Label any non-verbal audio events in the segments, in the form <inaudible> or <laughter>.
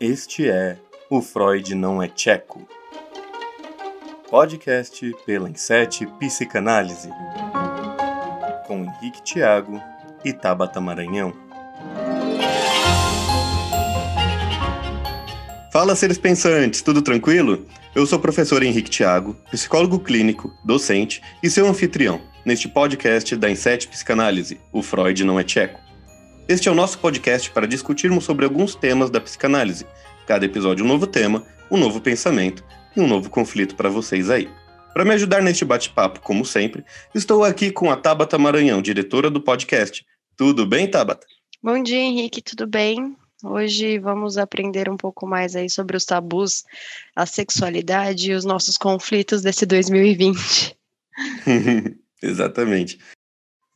Este é O Freud Não é Tcheco. Podcast pela Insete Psicanálise. Com Henrique Tiago e Tabata Maranhão. Fala, seres pensantes, tudo tranquilo? Eu sou o professor Henrique Tiago, psicólogo clínico, docente e seu anfitrião neste podcast da Inset Psicanálise, O Freud Não é Tcheco. Este é o nosso podcast para discutirmos sobre alguns temas da psicanálise. Cada episódio um novo tema, um novo pensamento e um novo conflito para vocês aí. Para me ajudar neste bate-papo, como sempre, estou aqui com a Tabata Maranhão, diretora do podcast. Tudo bem, Tabata? Bom dia, Henrique, tudo bem? Hoje vamos aprender um pouco mais aí sobre os tabus, a sexualidade e os nossos conflitos desse 2020. <laughs> Exatamente.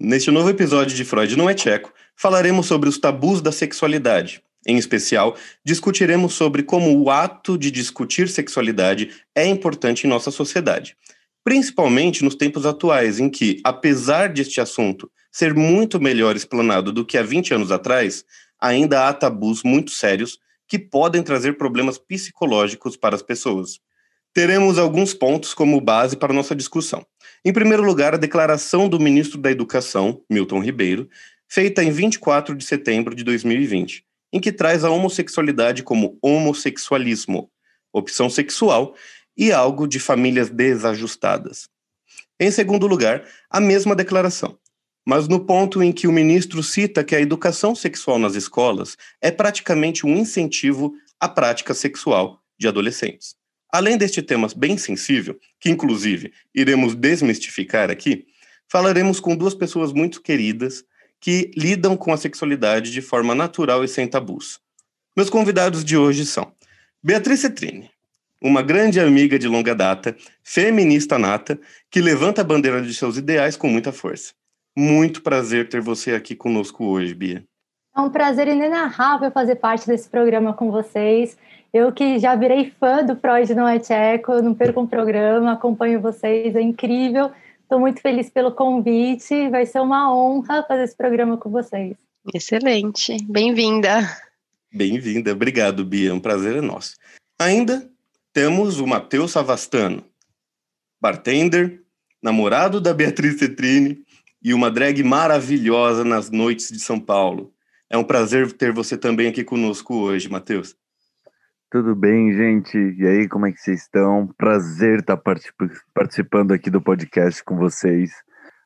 Neste novo episódio de Freud Não é Tcheco, falaremos sobre os tabus da sexualidade. Em especial, discutiremos sobre como o ato de discutir sexualidade é importante em nossa sociedade, principalmente nos tempos atuais, em que, apesar deste assunto ser muito melhor explanado do que há 20 anos atrás, ainda há tabus muito sérios que podem trazer problemas psicológicos para as pessoas. Teremos alguns pontos como base para nossa discussão. Em primeiro lugar, a declaração do ministro da Educação, Milton Ribeiro, feita em 24 de setembro de 2020, em que traz a homossexualidade como homossexualismo, opção sexual e algo de famílias desajustadas. Em segundo lugar, a mesma declaração, mas no ponto em que o ministro cita que a educação sexual nas escolas é praticamente um incentivo à prática sexual de adolescentes. Além deste tema bem sensível, que inclusive iremos desmistificar aqui, falaremos com duas pessoas muito queridas que lidam com a sexualidade de forma natural e sem tabus. Meus convidados de hoje são Beatriz Cetrini, uma grande amiga de longa data, feminista nata, que levanta a bandeira de seus ideais com muita força. Muito prazer ter você aqui conosco hoje, Bia. É um prazer inenarrável fazer parte desse programa com vocês. Eu que já virei fã do Freud Não é Tcheco, não perco um programa, acompanho vocês, é incrível. Estou muito feliz pelo convite. Vai ser uma honra fazer esse programa com vocês. Excelente. Bem-vinda. Bem-vinda. Obrigado, Bia. Um prazer é nosso. Ainda temos o Matheus Savastano, bartender, namorado da Beatriz Cetrini e uma drag maravilhosa nas noites de São Paulo. É um prazer ter você também aqui conosco hoje, Matheus. Tudo bem, gente? E aí, como é que vocês estão? Prazer estar participando aqui do podcast com vocês.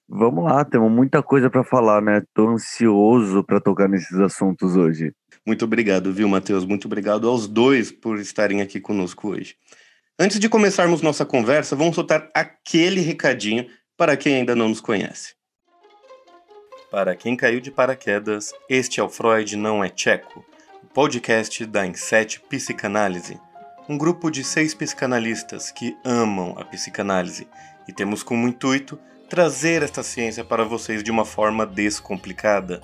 Vamos lá, temos muita coisa para falar, né? Estou ansioso para tocar nesses assuntos hoje. Muito obrigado, viu, Matheus? Muito obrigado aos dois por estarem aqui conosco hoje. Antes de começarmos nossa conversa, vamos soltar aquele recadinho para quem ainda não nos conhece. Para quem caiu de paraquedas, este é o Freud Não é Tcheco podcast da Inset Psicanálise, um grupo de seis psicanalistas que amam a psicanálise e temos como intuito trazer esta ciência para vocês de uma forma descomplicada.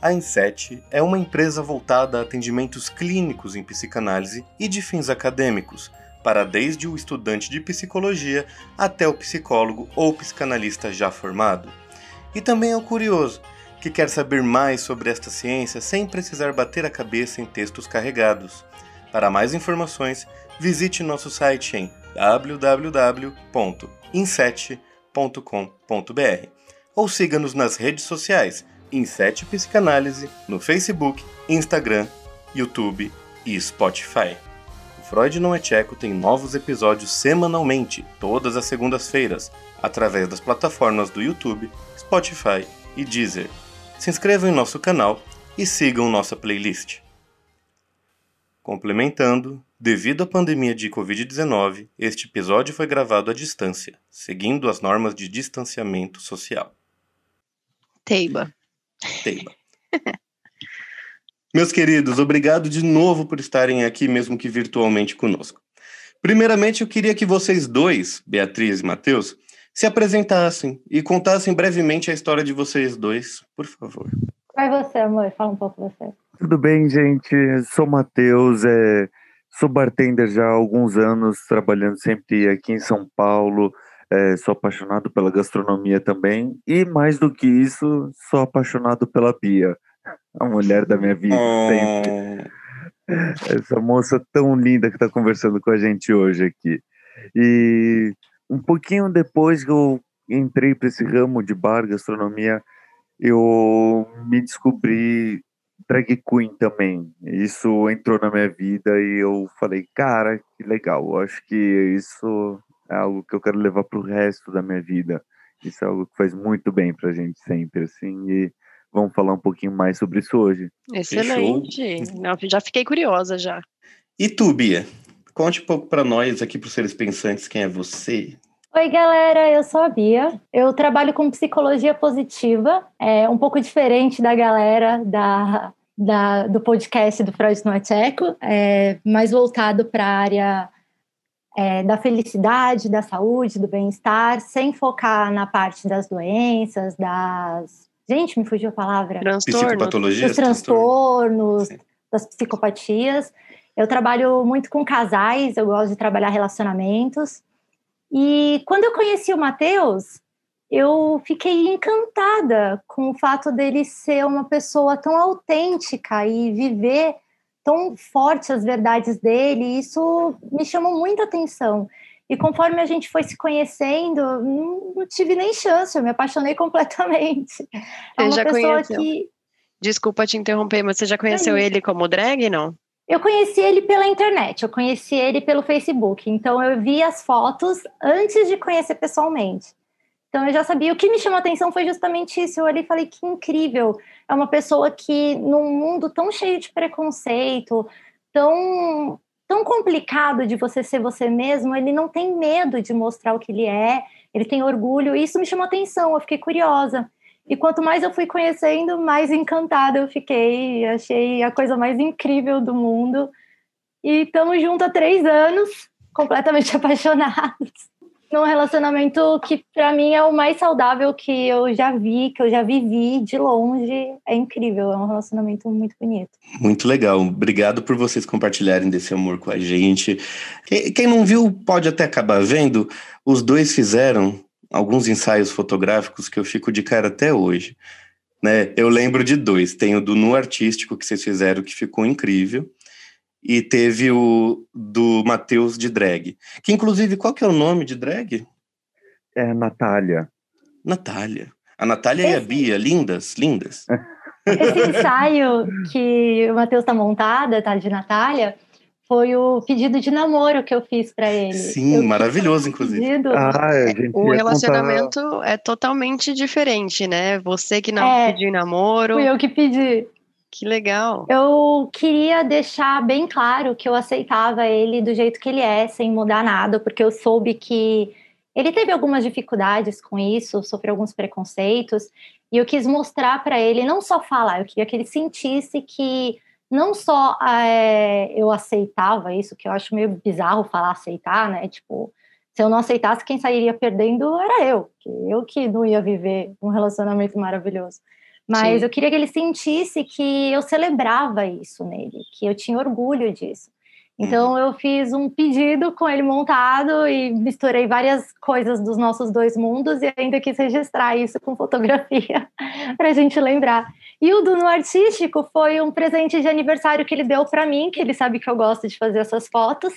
A Inset é uma empresa voltada a atendimentos clínicos em psicanálise e de fins acadêmicos, para desde o estudante de psicologia até o psicólogo ou psicanalista já formado. E também é o curioso, que quer saber mais sobre esta ciência sem precisar bater a cabeça em textos carregados. Para mais informações, visite nosso site em www.inset.com.br ou siga-nos nas redes sociais Inset Psicanálise no Facebook, Instagram, YouTube e Spotify. O Freud Não é Tcheco tem novos episódios semanalmente, todas as segundas-feiras, através das plataformas do YouTube, Spotify e Deezer se inscrevam em nosso canal e sigam nossa playlist. Complementando, devido à pandemia de Covid-19, este episódio foi gravado à distância, seguindo as normas de distanciamento social. Teiba. Teiba. Meus queridos, obrigado de novo por estarem aqui, mesmo que virtualmente conosco. Primeiramente, eu queria que vocês dois, Beatriz e Matheus, se apresentassem e contassem brevemente a história de vocês dois, por favor. Vai você, amor, fala um pouco você. Tudo bem, gente? Sou Matheus, é... sou bartender já há alguns anos, trabalhando sempre aqui em São Paulo. É... sou apaixonado pela gastronomia também. E mais do que isso, sou apaixonado pela Bia, a mulher da minha vida. Oh. Essa moça tão linda que está conversando com a gente hoje aqui. E um pouquinho depois que eu entrei para esse ramo de bar, gastronomia, eu me descobri drag queen também. Isso entrou na minha vida e eu falei, cara, que legal. Eu acho que isso é algo que eu quero levar para o resto da minha vida. Isso é algo que faz muito bem para a gente sempre, assim. E vamos falar um pouquinho mais sobre isso hoje. Excelente. Não, já fiquei curiosa já. E tu, Bia? Conte um pouco para nós aqui, para os seres pensantes, quem é você? Oi, galera, eu sou a Bia. Eu trabalho com psicologia positiva, é um pouco diferente da galera da, da do podcast do Freud no Tcheco, é mais voltado para a área é, da felicidade, da saúde, do bem-estar, sem focar na parte das doenças, das. Gente, me fugiu a palavra. Transtornos. Dos transtornos, das psicopatias. Eu trabalho muito com casais, eu gosto de trabalhar relacionamentos. E quando eu conheci o Matheus, eu fiquei encantada com o fato dele ser uma pessoa tão autêntica e viver tão forte as verdades dele. Isso me chamou muita atenção. E conforme a gente foi se conhecendo, não, não tive nem chance, eu me apaixonei <laughs> completamente. É uma pessoa conheceu. que. Desculpa te interromper, mas você já conheceu é ele como drag, não? Eu conheci ele pela internet, eu conheci ele pelo Facebook. Então eu vi as fotos antes de conhecer pessoalmente. Então eu já sabia. O que me chamou a atenção foi justamente isso. Eu olhei e falei que incrível. É uma pessoa que, num mundo tão cheio de preconceito, tão, tão complicado de você ser você mesmo, ele não tem medo de mostrar o que ele é, ele tem orgulho. E isso me chamou a atenção, eu fiquei curiosa. E quanto mais eu fui conhecendo, mais encantada eu fiquei. Achei a coisa mais incrível do mundo. E estamos juntos há três anos, completamente <laughs> apaixonados. Num relacionamento que, para mim, é o mais saudável que eu já vi, que eu já vivi de longe. É incrível, é um relacionamento muito bonito. Muito legal. Obrigado por vocês compartilharem desse amor com a gente. Quem não viu pode até acabar vendo. Os dois fizeram alguns ensaios fotográficos que eu fico de cara até hoje. Né? Eu lembro de dois. Tem o do Nu Artístico que vocês fizeram, que ficou incrível. E teve o do Matheus de drag. Que, inclusive, qual que é o nome de drag? É Natália. Natália. A Natália Esse... e a Bia, lindas, lindas. Esse ensaio que o Matheus está montada, tá, de Natália, foi o pedido de namoro que eu fiz para ele. Sim, eu maravilhoso, inclusive. Pedido. Ah, é, o relacionamento contar... é totalmente diferente, né? Você que não é, pediu namoro. Fui eu que pedi. Que legal. Eu queria deixar bem claro que eu aceitava ele do jeito que ele é, sem mudar nada, porque eu soube que ele teve algumas dificuldades com isso, sofreu alguns preconceitos, e eu quis mostrar para ele, não só falar, eu queria que ele sentisse que não só é, eu aceitava isso, que eu acho meio bizarro falar aceitar, né? Tipo, se eu não aceitasse, quem sairia perdendo era eu, que eu que não ia viver um relacionamento maravilhoso. Mas Sim. eu queria que ele sentisse que eu celebrava isso nele, que eu tinha orgulho disso. Então uhum. eu fiz um pedido com ele montado e misturei várias coisas dos nossos dois mundos e ainda quis registrar isso com fotografia <laughs> para a gente lembrar. E o do no artístico foi um presente de aniversário que ele deu para mim, que ele sabe que eu gosto de fazer essas fotos.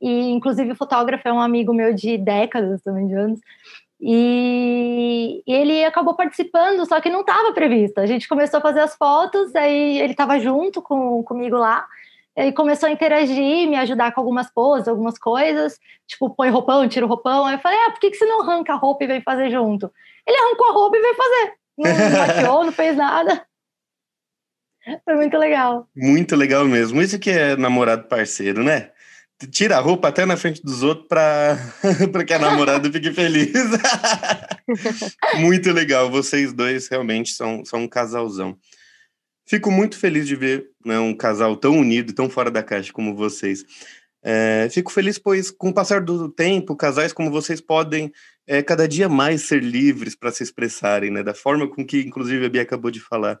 E inclusive o fotógrafo é um amigo meu de décadas, também de anos. E, ele acabou participando, só que não estava previsto. A gente começou a fazer as fotos, aí ele estava junto com, comigo lá. Ele começou a interagir, me ajudar com algumas poses, algumas coisas, tipo, põe roupão, tira o roupão. Aí eu falei, ah, por que, que você não arranca a roupa e vem fazer junto? Ele arrancou a roupa e veio fazer. Não maquiou, não fez nada. Foi muito legal. Muito legal mesmo. Isso que é namorado parceiro, né? Tira a roupa até na frente dos outros para <laughs> que a namorada fique feliz. <laughs> muito legal. Vocês dois realmente são, são um casalzão. Fico muito feliz de ver né, um casal tão unido, tão fora da caixa como vocês. É, fico feliz, pois, com o passar do tempo, casais como vocês podem é, cada dia mais ser livres para se expressarem, né, da forma com que, inclusive, a Bia acabou de falar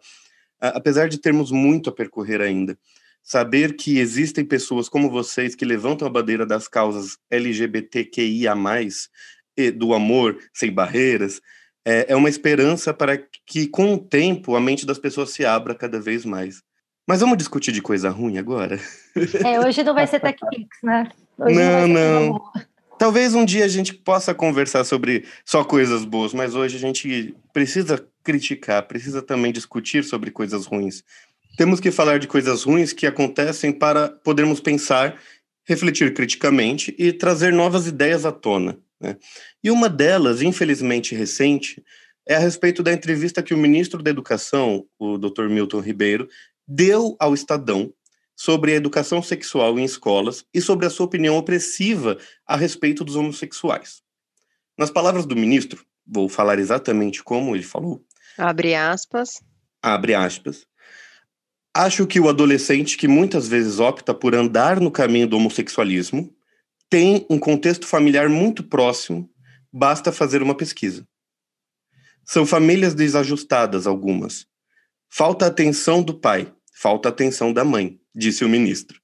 apesar de termos muito a percorrer ainda, saber que existem pessoas como vocês que levantam a bandeira das causas LGBTQIA+, e do amor sem barreiras, é, é uma esperança para que, com o tempo, a mente das pessoas se abra cada vez mais. Mas vamos discutir de coisa ruim agora? É, hoje não vai ser TechPix, né? Hoje não, não. não. Talvez um dia a gente possa conversar sobre só coisas boas, mas hoje a gente precisa criticar, precisa também discutir sobre coisas ruins. Temos que falar de coisas ruins que acontecem para podermos pensar, refletir criticamente e trazer novas ideias à tona. Né? E uma delas, infelizmente recente, é a respeito da entrevista que o ministro da Educação, o Dr. Milton Ribeiro, deu ao Estadão sobre a educação sexual em escolas e sobre a sua opinião opressiva a respeito dos homossexuais. Nas palavras do ministro, vou falar exatamente como ele falou. Abre aspas. Abre aspas. Acho que o adolescente que muitas vezes opta por andar no caminho do homossexualismo tem um contexto familiar muito próximo, basta fazer uma pesquisa. São famílias desajustadas algumas. Falta atenção do pai, falta atenção da mãe, disse o ministro.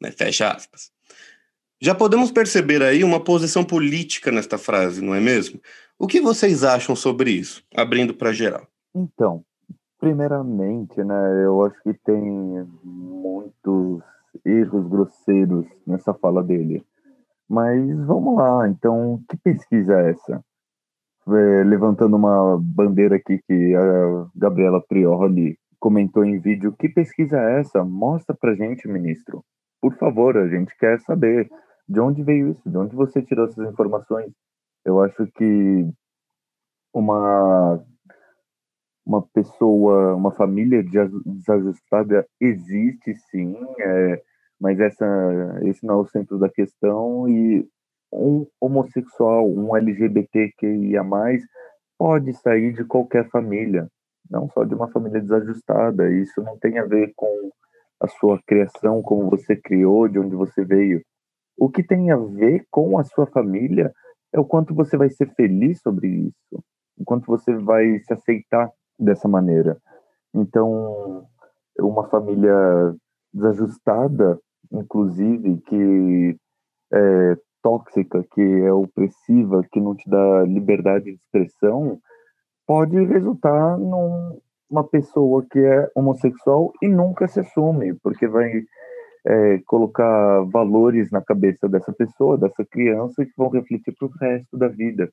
Né? Fecha aspas. Já podemos perceber aí uma posição política nesta frase, não é mesmo? O que vocês acham sobre isso? Abrindo para geral. Então, primeiramente, né, eu acho que tem muitos erros grosseiros nessa fala dele. Mas vamos lá, então, que pesquisa é essa? É, levantando uma bandeira aqui que a Gabriela Prioli comentou em vídeo, que pesquisa é essa? Mostra pra gente, ministro. Por favor, a gente quer saber de onde veio isso, de onde você tirou essas informações. Eu acho que uma uma pessoa, uma família desajustada existe sim, é, mas essa, esse não é o centro da questão e um homossexual, um LGBTQIA+, pode sair de qualquer família não só de uma família desajustada. Isso não tem a ver com a sua criação, como você criou, de onde você veio. O que tem a ver com a sua família é o quanto você vai ser feliz sobre isso, o quanto você vai se aceitar dessa maneira. Então, uma família desajustada, inclusive, que é tóxica, que é opressiva, que não te dá liberdade de expressão, pode resultar numa pessoa que é homossexual e nunca se assume, porque vai é, colocar valores na cabeça dessa pessoa, dessa criança, que vão refletir para o resto da vida.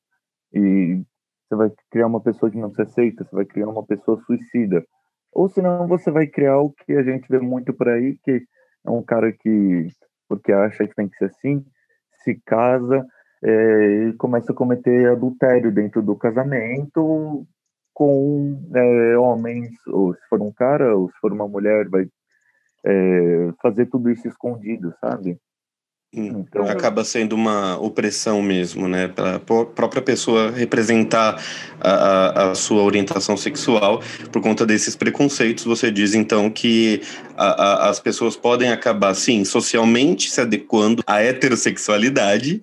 E você vai criar uma pessoa que não se aceita, você vai criar uma pessoa suicida. Ou senão você vai criar o que a gente vê muito por aí, que é um cara que, porque acha que tem que ser assim, se casa, é, começa a cometer adultério dentro do casamento com é, homens, ou se for um cara, ou se for uma mulher, vai é, fazer tudo isso escondido, sabe? Hum, então, acaba sendo uma opressão mesmo, né? Para a própria pessoa representar a, a, a, sua orientação sexual por conta desses preconceitos. Você diz então que a, as pessoas podem acabar, sim, socialmente se adequando à heterossexualidade,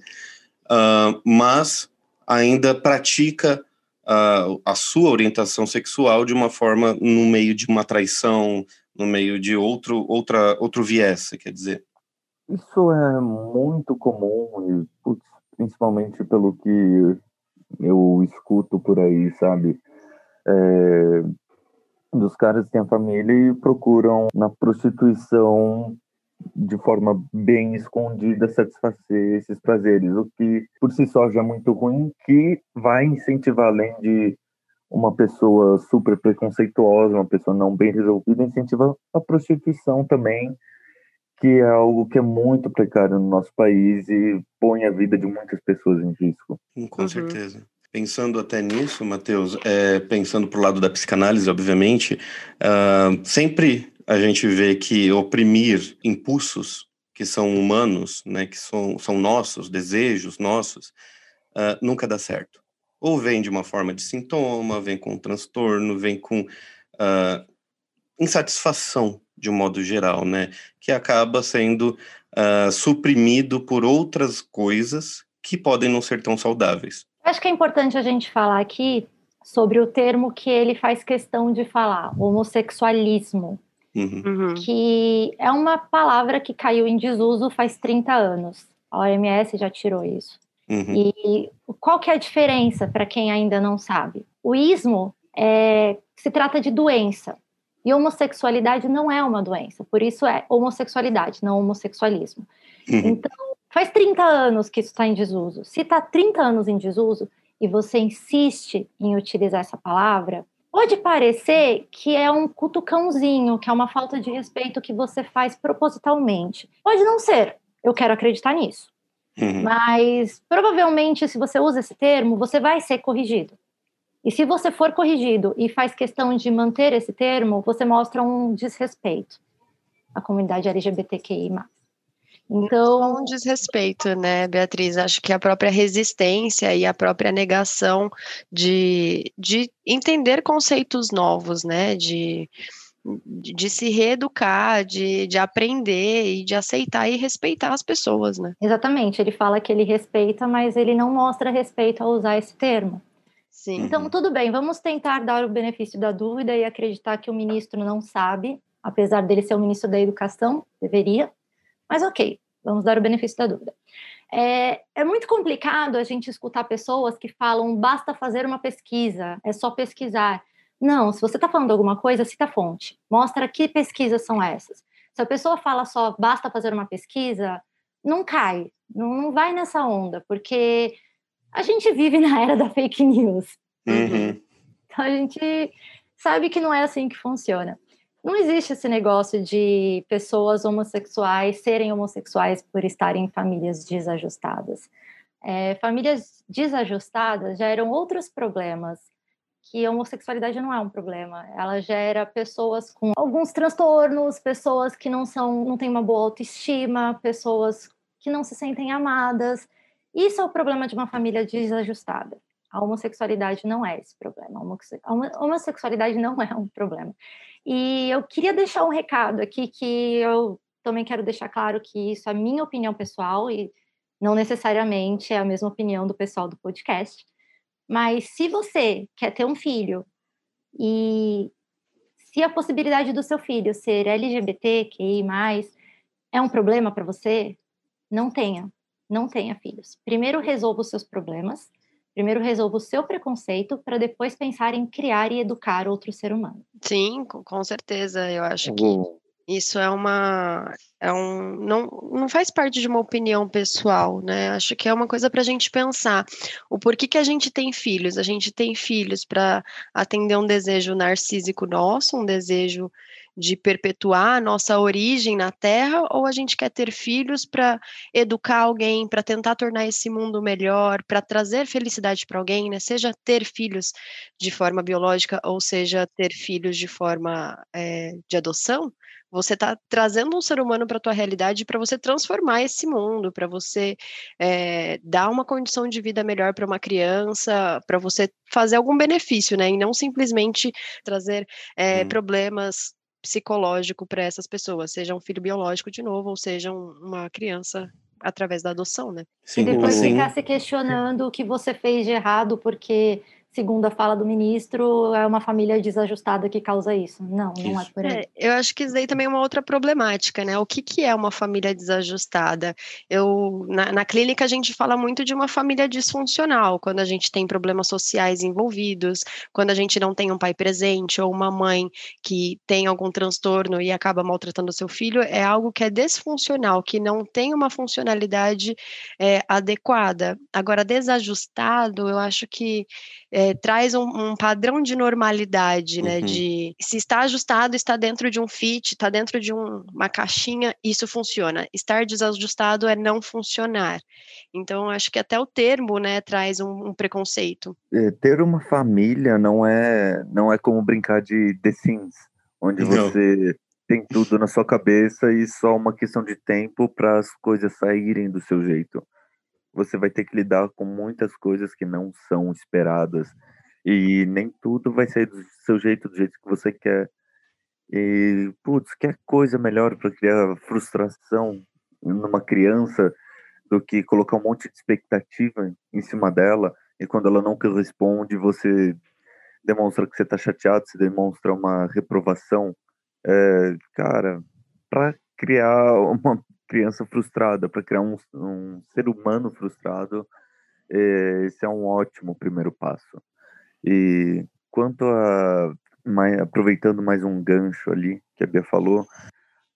uh, mas ainda pratica a, a sua orientação sexual de uma forma no meio de uma traição, no meio de outro, outra, outro viés, quer dizer. Isso é muito comum, e, principalmente pelo que eu escuto por aí, sabe? É, dos caras que têm família e procuram na prostituição de forma bem escondida satisfazer esses prazeres, o que por si só já é muito ruim, que vai incentivar além de uma pessoa super preconceituosa, uma pessoa não bem resolvida, incentiva a prostituição também, que é algo que é muito precário no nosso país e põe a vida de muitas pessoas em risco. Com uhum. certeza. Pensando até nisso, Matheus, é, pensando para o lado da psicanálise, obviamente, uh, sempre a gente vê que oprimir impulsos que são humanos, né, que são, são nossos, desejos nossos, uh, nunca dá certo. Ou vem de uma forma de sintoma, vem com transtorno, vem com uh, insatisfação de um modo geral, né, que acaba sendo uh, suprimido por outras coisas que podem não ser tão saudáveis. Acho que é importante a gente falar aqui sobre o termo que ele faz questão de falar, homossexualismo. Uhum. uhum. que é uma palavra que caiu em desuso faz 30 anos. A OMS já tirou isso. Uhum. E qual que é a diferença para quem ainda não sabe? O ismo é, se trata de doença. E homossexualidade não é uma doença, por isso é homossexualidade, não homossexualismo. Uhum. Então, faz 30 anos que isso está em desuso. Se está 30 anos em desuso e você insiste em utilizar essa palavra, pode parecer que é um cutucãozinho, que é uma falta de respeito que você faz propositalmente. Pode não ser, eu quero acreditar nisso. Uhum. Mas provavelmente, se você usa esse termo, você vai ser corrigido. E se você for corrigido e faz questão de manter esse termo, você mostra um desrespeito à comunidade LGBTQI. Então, um desrespeito, né, Beatriz? Acho que a própria resistência e a própria negação de, de entender conceitos novos, né, de, de se reeducar, de, de aprender e de aceitar e respeitar as pessoas, né? Exatamente, ele fala que ele respeita, mas ele não mostra respeito ao usar esse termo. Sim. Então, tudo bem, vamos tentar dar o benefício da dúvida e acreditar que o ministro não sabe, apesar dele ser o ministro da Educação, deveria, mas ok, vamos dar o benefício da dúvida. É, é, muito complicado a gente escutar pessoas que falam basta fazer uma pesquisa, é só pesquisar. Não, se você está falando alguma coisa, cita a fonte. Mostra que pesquisas são essas. Se a pessoa fala só basta fazer uma pesquisa, não cai, não, não vai nessa onda, porque a gente vive <laughs> na era da fake news. Uhum. Então a gente sabe que não é assim que funciona. Não existe esse negócio de pessoas homossexuais serem homossexuais por estarem em famílias desajustadas. É, famílias desajustadas geram outros problemas, que a homossexualidade não é um problema. Ela gera pessoas com alguns transtornos, pessoas que não são, não têm uma boa autoestima, pessoas que não se sentem amadas. Isso é o problema de uma família desajustada. A homossexualidade não é esse problema. A homossexualidade não é um problema. E eu queria deixar um recado aqui que eu também quero deixar claro que isso é minha opinião pessoal e não necessariamente é a mesma opinião do pessoal do podcast. Mas se você quer ter um filho e se a possibilidade do seu filho ser LGBT, QI+, é um problema para você, não tenha não tenha filhos. Primeiro resolva os seus problemas, primeiro resolva o seu preconceito para depois pensar em criar e educar outro ser humano. Sim, com certeza. Eu acho que isso é uma é um não, não faz parte de uma opinião pessoal, né? Acho que é uma coisa para a gente pensar o porquê que a gente tem filhos. A gente tem filhos para atender um desejo narcísico nosso, um desejo de perpetuar a nossa origem na Terra, ou a gente quer ter filhos para educar alguém, para tentar tornar esse mundo melhor, para trazer felicidade para alguém, né? Seja ter filhos de forma biológica, ou seja, ter filhos de forma é, de adoção, você está trazendo um ser humano para a tua realidade para você transformar esse mundo, para você é, dar uma condição de vida melhor para uma criança, para você fazer algum benefício, né? E não simplesmente trazer é, hum. problemas psicológico para essas pessoas, seja um filho biológico de novo, ou seja um, uma criança através da adoção, né? Sim, e depois sim. ficar se questionando o que você fez de errado, porque segundo a fala do ministro, é uma família desajustada que causa isso. Não, não é por aí. É, eu acho que isso daí também é uma outra problemática, né? O que, que é uma família desajustada? Eu, na, na clínica, a gente fala muito de uma família disfuncional, quando a gente tem problemas sociais envolvidos, quando a gente não tem um pai presente ou uma mãe que tem algum transtorno e acaba maltratando seu filho, é algo que é desfuncional, que não tem uma funcionalidade é, adequada. Agora, desajustado, eu acho que é, traz um, um, padrão de normalidade, né? Uhum. De se está ajustado, está dentro de um fit, está dentro de um, uma caixinha, isso funciona. Estar desajustado é não funcionar. Então, acho que até o termo, né, traz um, um preconceito. É, ter uma família não é não é como brincar de The Sims, onde não. você tem tudo na sua cabeça e só uma questão de tempo para as coisas saírem do seu jeito você vai ter que lidar com muitas coisas que não são esperadas e nem tudo vai sair do seu jeito, do jeito que você quer. E, putz, que coisa melhor para criar frustração numa criança do que colocar um monte de expectativa em cima dela e quando ela não corresponde, você demonstra que você está chateado, você demonstra uma reprovação. É, cara, para criar uma criança frustrada, para criar um, um, ser humano frustrado, é, esse é um ótimo primeiro passo. E quanto a mas, aproveitando mais um gancho ali que a Bia falou,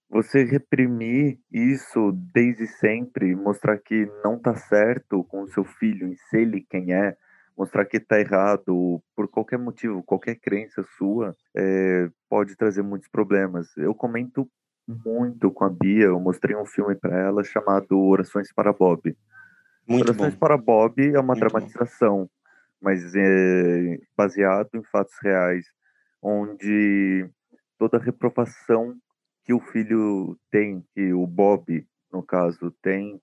você reprimir isso desde sempre, mostrar que não tá certo com o seu filho, em ser ele quem é, mostrar que tá errado por qualquer motivo, qualquer crença sua, é, pode trazer muitos problemas. Eu comento muito com a Bia, eu mostrei um filme para ela chamado Orações para Bob. Muito Orações bom. para Bob é uma muito dramatização, bom. mas é baseado em fatos reais, onde toda a reprovação que o filho tem, que o Bob, no caso, tem,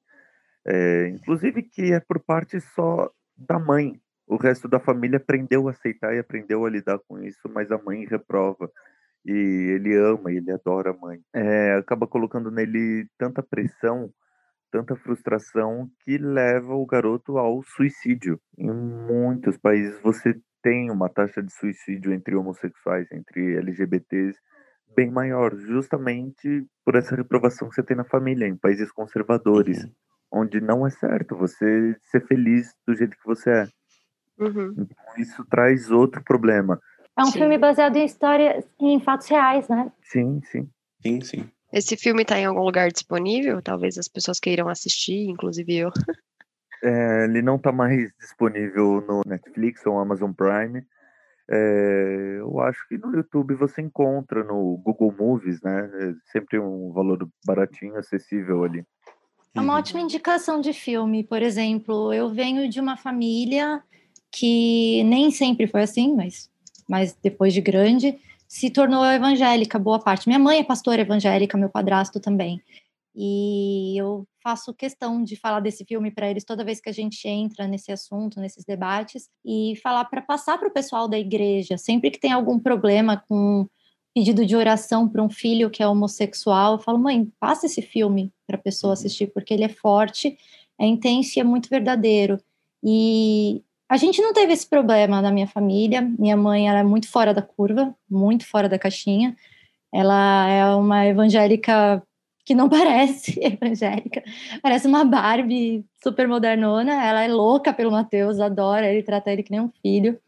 é, inclusive que é por parte só da mãe. O resto da família aprendeu a aceitar e aprendeu a lidar com isso, mas a mãe reprova. E ele ama, ele adora a mãe. É, acaba colocando nele tanta pressão, tanta frustração, que leva o garoto ao suicídio. Em muitos países você tem uma taxa de suicídio entre homossexuais, entre LGBTs, bem maior, justamente por essa reprovação que você tem na família, em países conservadores, uhum. onde não é certo você ser feliz do jeito que você é. Uhum. Então, isso traz outro problema. É um sim. filme baseado em histórias, em fatos reais, né? Sim, sim. Sim, sim. Esse filme está em algum lugar disponível? Talvez as pessoas queiram assistir, inclusive eu. <laughs> É, ele não está mais disponível no Netflix ou Amazon Prime, é, eu acho que no YouTube você encontra no Google Movies, né? É sempre um valor baratinho, acessível ali. É uma ótima indicação de filme, por exemplo. Eu venho de uma família que nem sempre foi assim, mas, mas depois de grande, se tornou evangélica, boa parte. Minha mãe é pastora evangélica, meu padrasto também. E eu faço questão de falar desse filme para eles toda vez que a gente entra nesse assunto, nesses debates, e falar para passar para o pessoal da igreja, sempre que tem algum problema com pedido de oração para um filho que é homossexual, eu falo, mãe, passa esse filme para a pessoa uhum. assistir, porque ele é forte, é intenso e é muito verdadeiro. E a gente não teve esse problema na minha família. Minha mãe era é muito fora da curva, muito fora da caixinha. Ela é uma evangélica que não <laughs> parece evangélica, parece uma Barbie super modernona. Ela é louca pelo Mateus, adora ele, trata ele que nem um filho.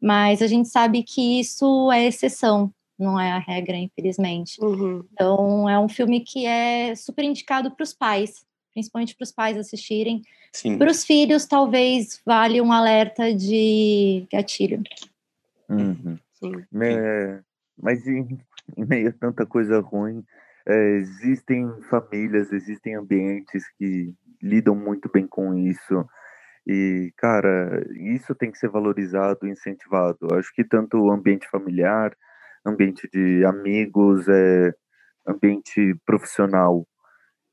Mas a gente sabe que isso é exceção, não é a regra, infelizmente. Uhum. Então, é um filme que é super indicado para os pais, principalmente para os pais assistirem. Para os filhos, talvez vale um alerta de gatilho. Uhum. Sim. É, mas em, em meio a tanta coisa ruim, é, existem famílias, existem ambientes que lidam muito bem com isso. E, cara, isso tem que ser valorizado e incentivado. Acho que tanto o ambiente familiar, ambiente de amigos, é, ambiente profissional,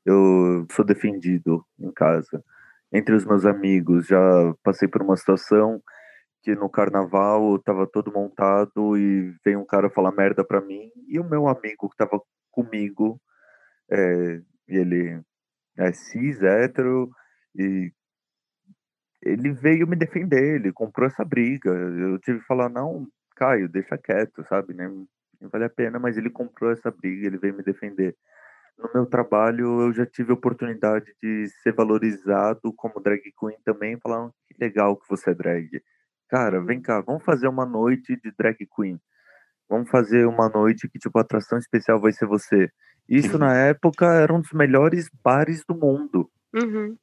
eu sou defendido em casa. Entre os meus amigos, já passei por uma situação que no carnaval estava todo montado e veio um cara falar merda para mim e o meu amigo que estava comigo, é, ele é cis, hétero, e ele veio me defender, ele comprou essa briga. Eu tive que falar, não, Caio, deixa quieto, sabe? Nem, nem vale a pena, mas ele comprou essa briga, ele veio me defender. No meu trabalho, eu já tive a oportunidade de ser valorizado como drag queen também, falando que legal que você é drag. Cara, vem cá, vamos fazer uma noite de drag queen vamos fazer uma noite que, tipo, a atração especial vai ser você. Isso, uhum. na época, era um dos melhores bares do mundo. Uhum.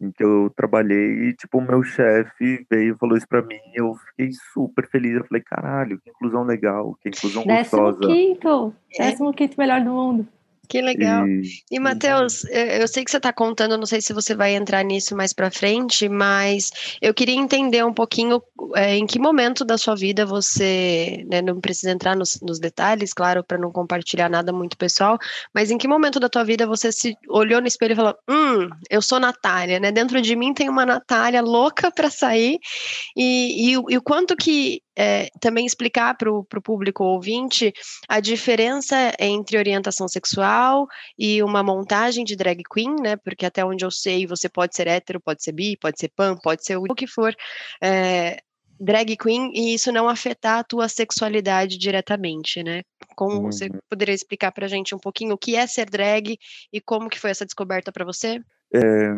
Em que eu trabalhei e, tipo, o meu chefe veio e falou isso pra mim eu fiquei super feliz. Eu falei, caralho, que inclusão legal, que inclusão décimo gostosa. Décimo quinto, décimo quinto melhor do mundo. Que legal. E, e Matheus, eu sei que você está contando, não sei se você vai entrar nisso mais para frente, mas eu queria entender um pouquinho é, em que momento da sua vida você, né, não precisa entrar nos, nos detalhes, claro, para não compartilhar nada muito pessoal, mas em que momento da tua vida você se olhou no espelho e falou: Hum, eu sou Natália, né? Dentro de mim tem uma Natália louca para sair, e, e, e o quanto que é, também explicar para o público ouvinte a diferença entre orientação sexual e uma montagem de drag queen, né? Porque até onde eu sei, você pode ser hétero, pode ser bi, pode ser pan, pode ser o que for. É, drag queen e isso não afetar a tua sexualidade diretamente, né? Como uhum. você poderia explicar para a gente um pouquinho o que é ser drag e como que foi essa descoberta para você? É,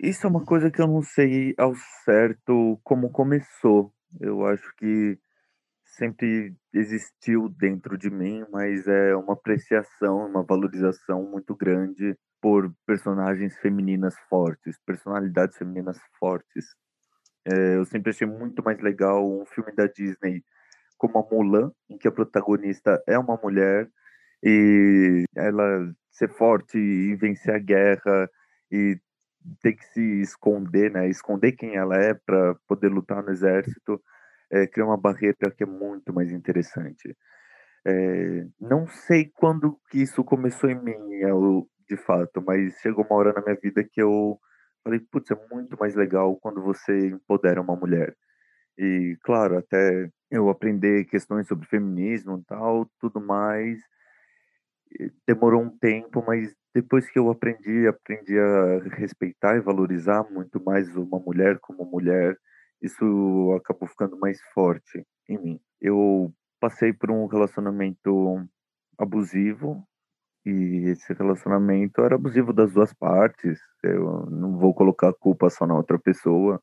isso é uma coisa que eu não sei ao certo como começou, eu acho que sempre existiu dentro de mim, mas é uma apreciação, uma valorização muito grande por personagens femininas fortes, personalidades femininas fortes. É, eu sempre achei muito mais legal um filme da Disney como a Mulan, em que a protagonista é uma mulher e ela ser forte e vencer a guerra e ter que se esconder, né? Esconder quem ela é para poder lutar no exército, é, cria uma barreira que é muito mais interessante. É, não sei quando que isso começou em mim, eu, de fato, mas chegou uma hora na minha vida que eu falei, putz, é muito mais legal quando você empodera uma mulher. E, claro, até eu aprender questões sobre feminismo e tal, tudo mais, demorou um tempo, mas depois que eu aprendi, aprendi a respeitar e valorizar muito mais uma mulher como mulher, isso acabou ficando mais forte em mim. Eu passei por um relacionamento abusivo e esse relacionamento era abusivo das duas partes. Eu não vou colocar a culpa só na outra pessoa.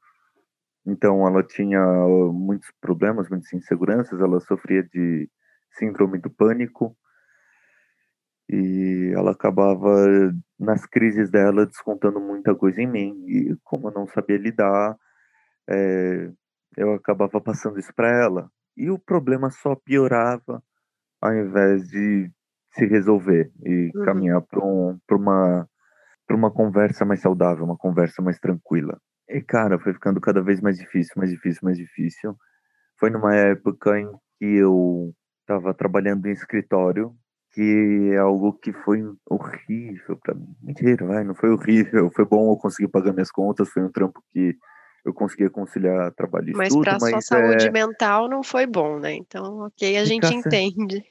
Então ela tinha muitos problemas, muitas inseguranças, ela sofria de síndrome do pânico e ela acabava nas crises dela descontando muita coisa em mim. E como eu não sabia lidar é, eu acabava passando isso para ela. E o problema só piorava ao invés de se resolver e uhum. caminhar para um, uma para uma conversa mais saudável uma conversa mais tranquila. E cara foi ficando cada vez mais difícil mais difícil mais difícil. Foi numa época em que eu estava trabalhando em escritório que é algo que foi horrível para mim. Mentira, vai, não foi horrível. Foi bom eu conseguir pagar minhas contas, foi um trampo que eu consegui conciliar trabalho e mas estudo. Mas para sua saúde é... mental não foi bom, né? Então, ok, a gente entende.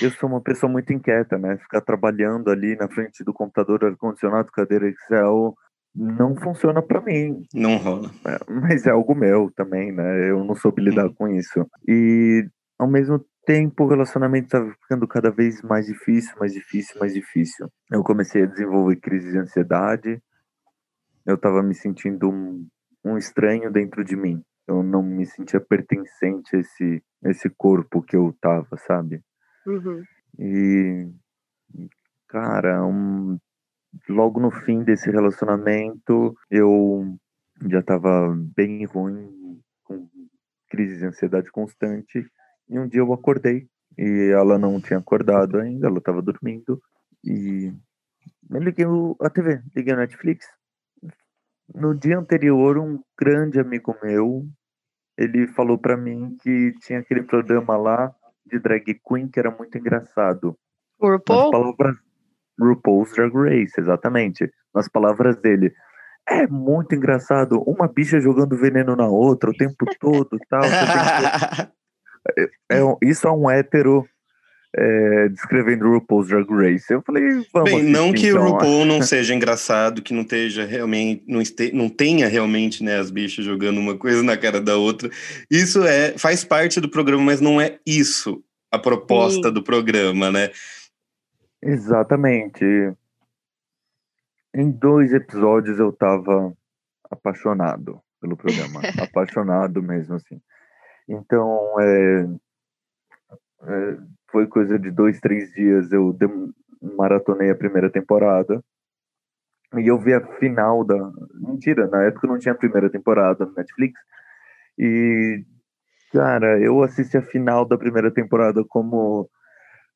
Eu sou uma pessoa muito inquieta, né? Ficar trabalhando ali na frente do computador, ar-condicionado, cadeira Excel, não funciona para mim. Não rola. É, mas é algo meu também, né? Eu não soube lidar hum. com isso. E ao mesmo tempo o relacionamento estava ficando cada vez mais difícil, mais difícil, mais difícil. Eu comecei a desenvolver crise de ansiedade. Eu estava me sentindo um, um, estranho dentro de mim. Eu não me sentia pertencente a esse, esse corpo que eu tava, sabe? Uhum. E, cara, um, logo no fim desse relacionamento, eu já estava bem ruim, com crise de ansiedade constante. E um dia eu acordei e ela não tinha acordado ainda, ela estava dormindo. E eu liguei a TV, liguei a Netflix. No dia anterior, um grande amigo meu, ele falou para mim que tinha aquele programa lá de drag queen que era muito engraçado. O RuPaul? Palavras, RuPaul's Drag Race, exatamente. Nas palavras dele. É muito engraçado, uma bicha jogando veneno na outra o tempo todo tal. É, <laughs> é, isso é um hétero é, descrevendo RuPaul's Drag Race. Eu falei, vamos Bem, não que então. o RuPaul não seja engraçado, que não esteja realmente, não, este, não tenha realmente né, as bichas jogando uma coisa na cara da outra. Isso é faz parte do programa, mas não é isso a proposta Sim. do programa, né? Exatamente. Em dois episódios eu tava apaixonado pelo programa, <laughs> apaixonado mesmo assim. Então, é, é, foi coisa de dois, três dias. Eu maratonei a primeira temporada. E eu vi a final da. Mentira, na época não tinha a primeira temporada no Netflix. E, cara, eu assisti a final da primeira temporada como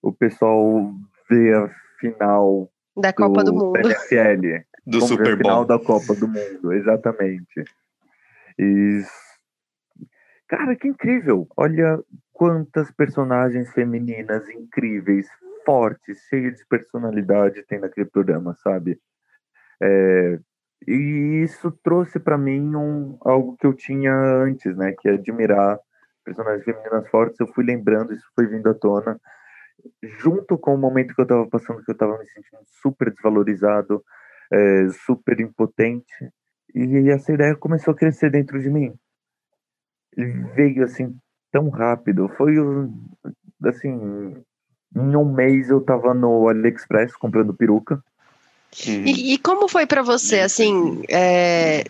o pessoal vê a final da Copa do, <laughs> do Mundo. NFL. Do Super Bowl. final da Copa do Mundo, exatamente. E Cara, que incrível! Olha quantas personagens femininas incríveis, fortes, cheias de personalidade tem naquele programa, sabe? É, e isso trouxe para mim um, algo que eu tinha antes, né? Que é admirar personagens femininas fortes. Eu fui lembrando, isso foi vindo à tona, junto com o momento que eu estava passando, que eu estava me sentindo super desvalorizado, é, super impotente. E essa ideia começou a crescer dentro de mim veio assim tão rápido. Foi assim, em um mês eu tava no AliExpress comprando peruca. E, e como foi para você, assim, é,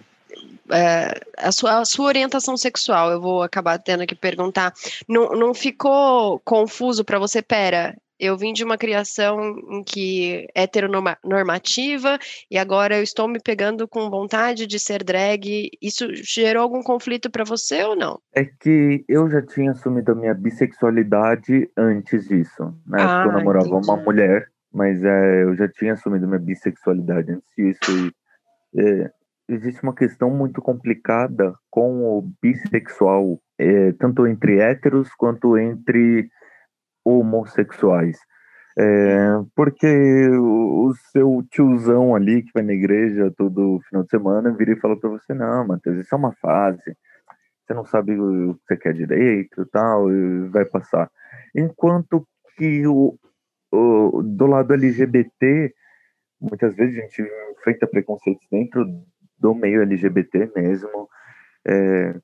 é, a, sua, a sua orientação sexual, eu vou acabar tendo que perguntar, não, não ficou confuso para você? Pera, eu vim de uma criação em que heteronormativa e agora eu estou me pegando com vontade de ser drag. Isso gerou algum conflito para você ou não? É que eu já tinha assumido a minha bissexualidade antes disso. Na ah, época eu namorava entendi. uma mulher, mas é, eu já tinha assumido minha bissexualidade antes disso. E, é, existe uma questão muito complicada com o bissexual, é, tanto entre héteros quanto entre homossexuais. É, porque o, seu tiozão ali que vai na igreja todo final de semana vira e fala para você: não, Matheus, isso é uma fase, você não sabe o que você quer direito tal, e vai passar. Enquanto que o, o, do lado LGBT, muitas vezes a gente enfrenta preconceitos dentro do meio LGBT mesmo. É,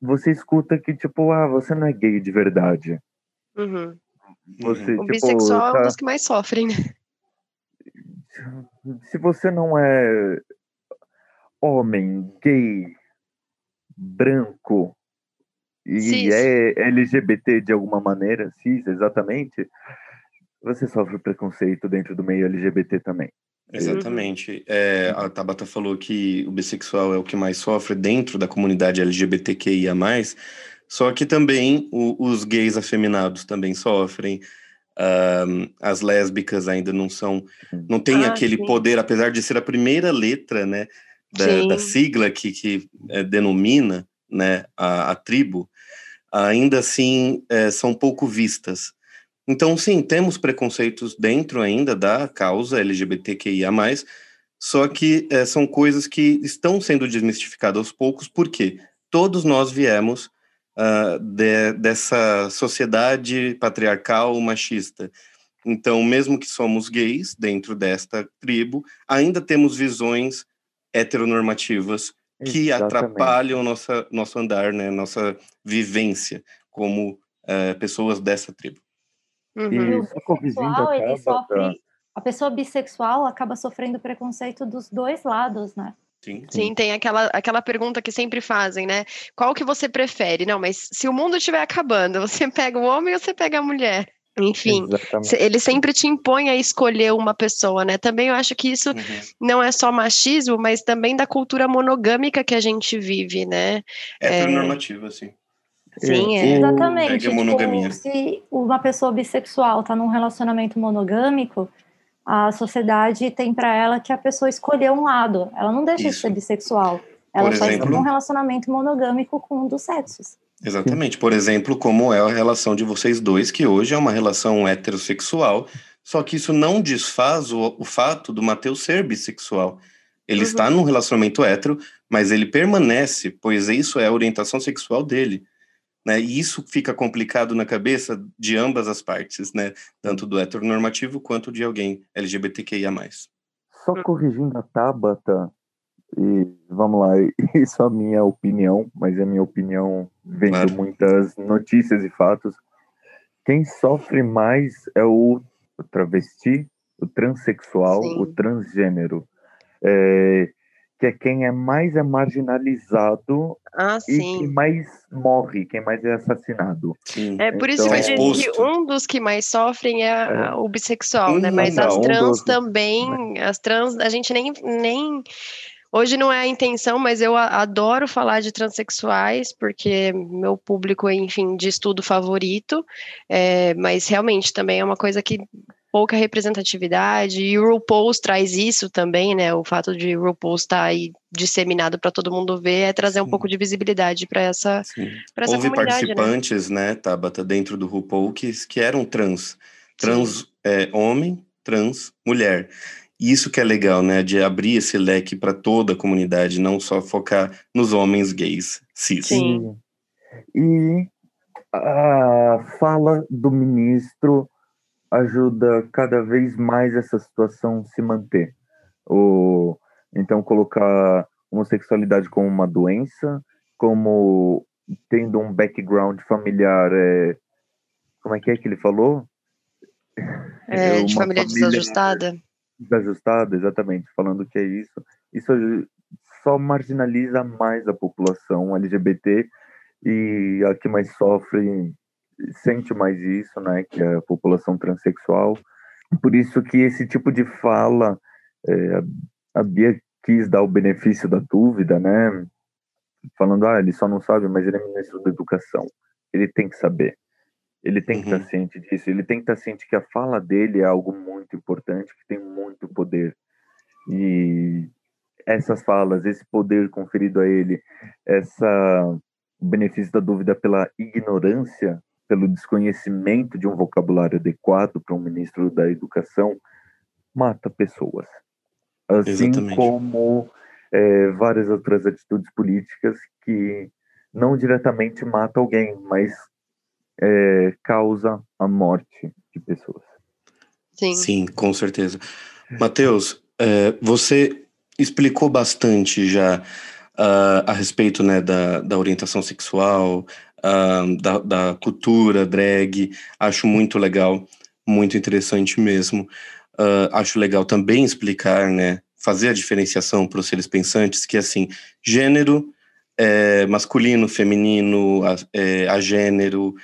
você escuta que, tipo, ah, você não é gay de verdade. Uhum. Você, o tipo, bissexual tá... é um tá dos que mais sofrem, né? Se você não é homem, gay, branco e cis. é LGBT de alguma maneira, cis, exatamente, você sofre preconceito dentro do meio LGBT também. Exatamente. É, a Tabata falou que o bissexual é o que mais sofre dentro da comunidade LGBTQIA+, só que também o, os gays afeminados também sofrem. Um, as lésbicas ainda não são, não tem ah, aquele sim. poder, apesar de ser a primeira letra, né, da, da sigla que, que é, denomina, né, a, a, tribo, ainda assim é, são pouco vistas. Então, sim, temos preconceitos dentro ainda da causa LGBTQIA+, só que é, são coisas que estão sendo desmistificadas aos poucos, porque todos nós viemos uh, de, dessa sociedade patriarcal machista. Então, mesmo que somos gays dentro desta tribo, ainda temos visões heteronormativas que Exatamente. atrapalham nossa, nosso andar, né, nossa vivência como uh, pessoas dessa tribo. Uhum. E, o bissexual, ele sofre, a pessoa bissexual acaba sofrendo preconceito dos dois lados, né? Sim, sim. tem aquela, aquela pergunta que sempre fazem, né? Qual que você prefere? Não, mas se o mundo estiver acabando, <laughs> você pega o homem ou você pega a mulher? Enfim, Exatamente. ele sempre te impõe a escolher uma pessoa, né? Também eu acho que isso uhum. não é só machismo, mas também da cultura monogâmica que a gente vive, né? É é... sim. Sim, é. Exatamente. Tipo, se uma pessoa bissexual está num relacionamento monogâmico, a sociedade tem para ela que a pessoa escolheu um lado. Ela não deixa Isso. de ser bissexual. Ela Por só exemplo, está num relacionamento monogâmico com um dos sexos. Exatamente. Por exemplo, como é a relação de vocês dois, que hoje é uma relação heterossexual, só que isso não desfaz o, o fato do Mateus ser bissexual. Ele uhum. está num relacionamento hétero, mas ele permanece, pois isso é a orientação sexual dele. Né? E isso fica complicado na cabeça de ambas as partes, né? Tanto do heteronormativo quanto de alguém LGBTQIA+. Só corrigindo a Tabata, e vamos lá, <laughs> isso é a minha opinião, mas é a minha opinião vendo claro. muitas notícias e fatos. Quem sofre mais é o, o travesti, o transexual, Sim. o transgênero. É, que é quem é mais é marginalizado ah, e quem mais morre, quem mais é assassinado. Sim. É por então, isso que eu digo que um dos que mais sofrem é, é. o bissexual, né? Mas não, as trans um também, as trans, a gente nem, nem Hoje não é a intenção, mas eu adoro falar de transexuais, porque meu público, enfim, de estudo favorito, é, mas realmente também é uma coisa que pouca representatividade, e o RuPaul's traz isso também, né? O fato de o RuPaul's estar tá aí disseminado para todo mundo ver é trazer Sim. um pouco de visibilidade para essa, essa Houve né? participantes, né, né Tabata, dentro do RuPaul que, que eram trans. Trans é, homem, trans mulher. Isso que é legal, né? De abrir esse leque para toda a comunidade, não só focar nos homens gays cis. Sim. E a fala do ministro ajuda cada vez mais essa situação se manter. O, então, colocar homossexualidade como uma doença, como tendo um background familiar, é, como é que é que ele falou? É, de família, família desajustada. Desajustada, exatamente, falando que é isso. Isso só marginaliza mais a população LGBT e a que mais sofre sente mais isso, né, que é a população transexual. Por isso que esse tipo de fala, é, a Bia quis dar o benefício da dúvida, né, falando, ah, ele só não sabe, mas ele é ministro da educação, ele tem que saber. Ele tem que uhum. estar ciente disso, ele tem que estar ciente que a fala dele é algo muito importante, que tem muito poder. E essas falas, esse poder conferido a ele, essa benefício da dúvida pela ignorância, pelo desconhecimento de um vocabulário adequado para um ministro da educação, mata pessoas. Assim Exatamente. como é, várias outras atitudes políticas que não diretamente mata alguém, mas é, causa a morte de pessoas. Sim, Sim com certeza. Matheus, é, você explicou bastante já uh, a respeito né, da, da orientação sexual, da, da cultura drag. Acho muito legal, muito interessante mesmo. Uh, acho legal também explicar, né, fazer a diferenciação para os seres pensantes, que assim, gênero é masculino, feminino, a, é, a gênero,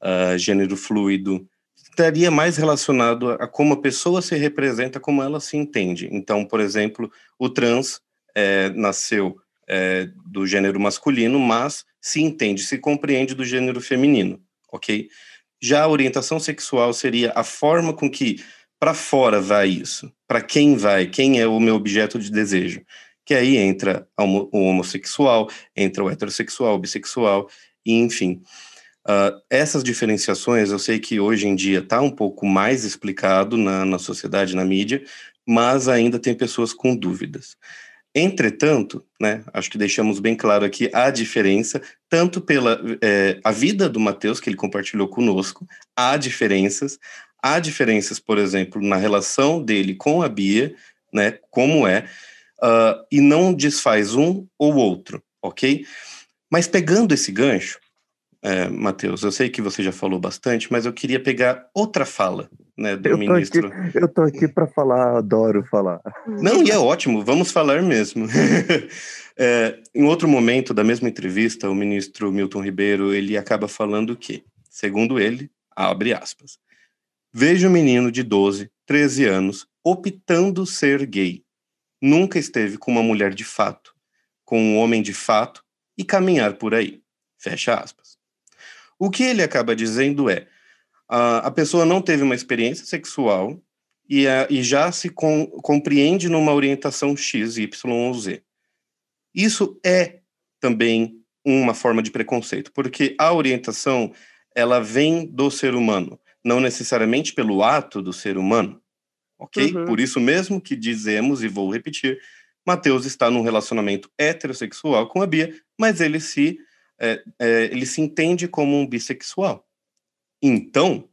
a gênero fluido, estaria mais relacionado a como a pessoa se representa, como ela se entende. Então, por exemplo, o trans é, nasceu é, do gênero masculino, mas se entende, se compreende do gênero feminino, ok? Já a orientação sexual seria a forma com que para fora vai isso, para quem vai, quem é o meu objeto de desejo. Que aí entra o homossexual, entra o heterossexual, o bissexual, e enfim. Uh, essas diferenciações, eu sei que hoje em dia está um pouco mais explicado na, na sociedade, na mídia, mas ainda tem pessoas com dúvidas. Entretanto, né, acho que deixamos bem claro aqui a diferença, tanto pela é, a vida do Mateus, que ele compartilhou conosco, há diferenças, há diferenças, por exemplo, na relação dele com a Bia, né, como é, uh, e não desfaz um ou outro, ok? Mas pegando esse gancho, é, Matheus, eu sei que você já falou bastante, mas eu queria pegar outra fala né, do eu ministro. Aqui, eu tô aqui para falar, adoro falar. Não, e é ótimo, vamos falar mesmo. <laughs> é, em outro momento da mesma entrevista, o ministro Milton Ribeiro ele acaba falando que, segundo ele, abre aspas, vejo um menino de 12, 13 anos optando ser gay. Nunca esteve com uma mulher de fato, com um homem de fato e caminhar por aí. Fecha aspas. O que ele acaba dizendo é: a, a pessoa não teve uma experiência sexual e, a, e já se com, compreende numa orientação X, Y ou Z. Isso é também uma forma de preconceito, porque a orientação ela vem do ser humano, não necessariamente pelo ato do ser humano, ok? Uhum. Por isso mesmo que dizemos, e vou repetir, Mateus está num relacionamento heterossexual com a Bia, mas ele se é, é, ele se entende como um bissexual. Então,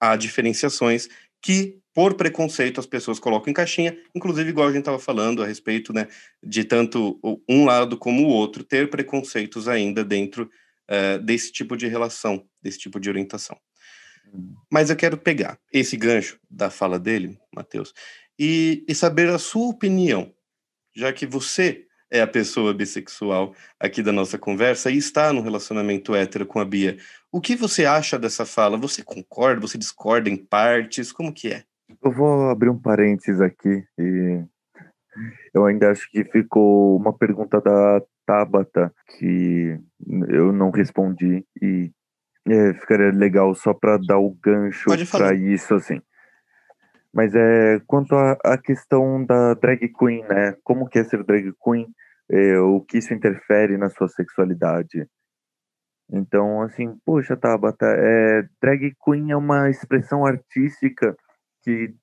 há diferenciações que, por preconceito, as pessoas colocam em caixinha, inclusive igual a gente estava falando a respeito né, de tanto um lado como o outro ter preconceitos ainda dentro uh, desse tipo de relação, desse tipo de orientação. Mas eu quero pegar esse gancho da fala dele, Matheus, e, e saber a sua opinião, já que você é a pessoa bissexual aqui da nossa conversa e está no relacionamento hétero com a Bia. O que você acha dessa fala? Você concorda? Você discorda em partes? Como que é? Eu vou abrir um parênteses aqui e eu ainda acho que ficou uma pergunta da Tabata que eu não respondi e é, ficaria legal só para dar o gancho para isso assim. Mas é quanto à questão da drag queen, né? Como que é ser drag queen? É, o que isso interfere na sua sexualidade? Então, assim, poxa, Tabata, é, drag queen é uma expressão artística que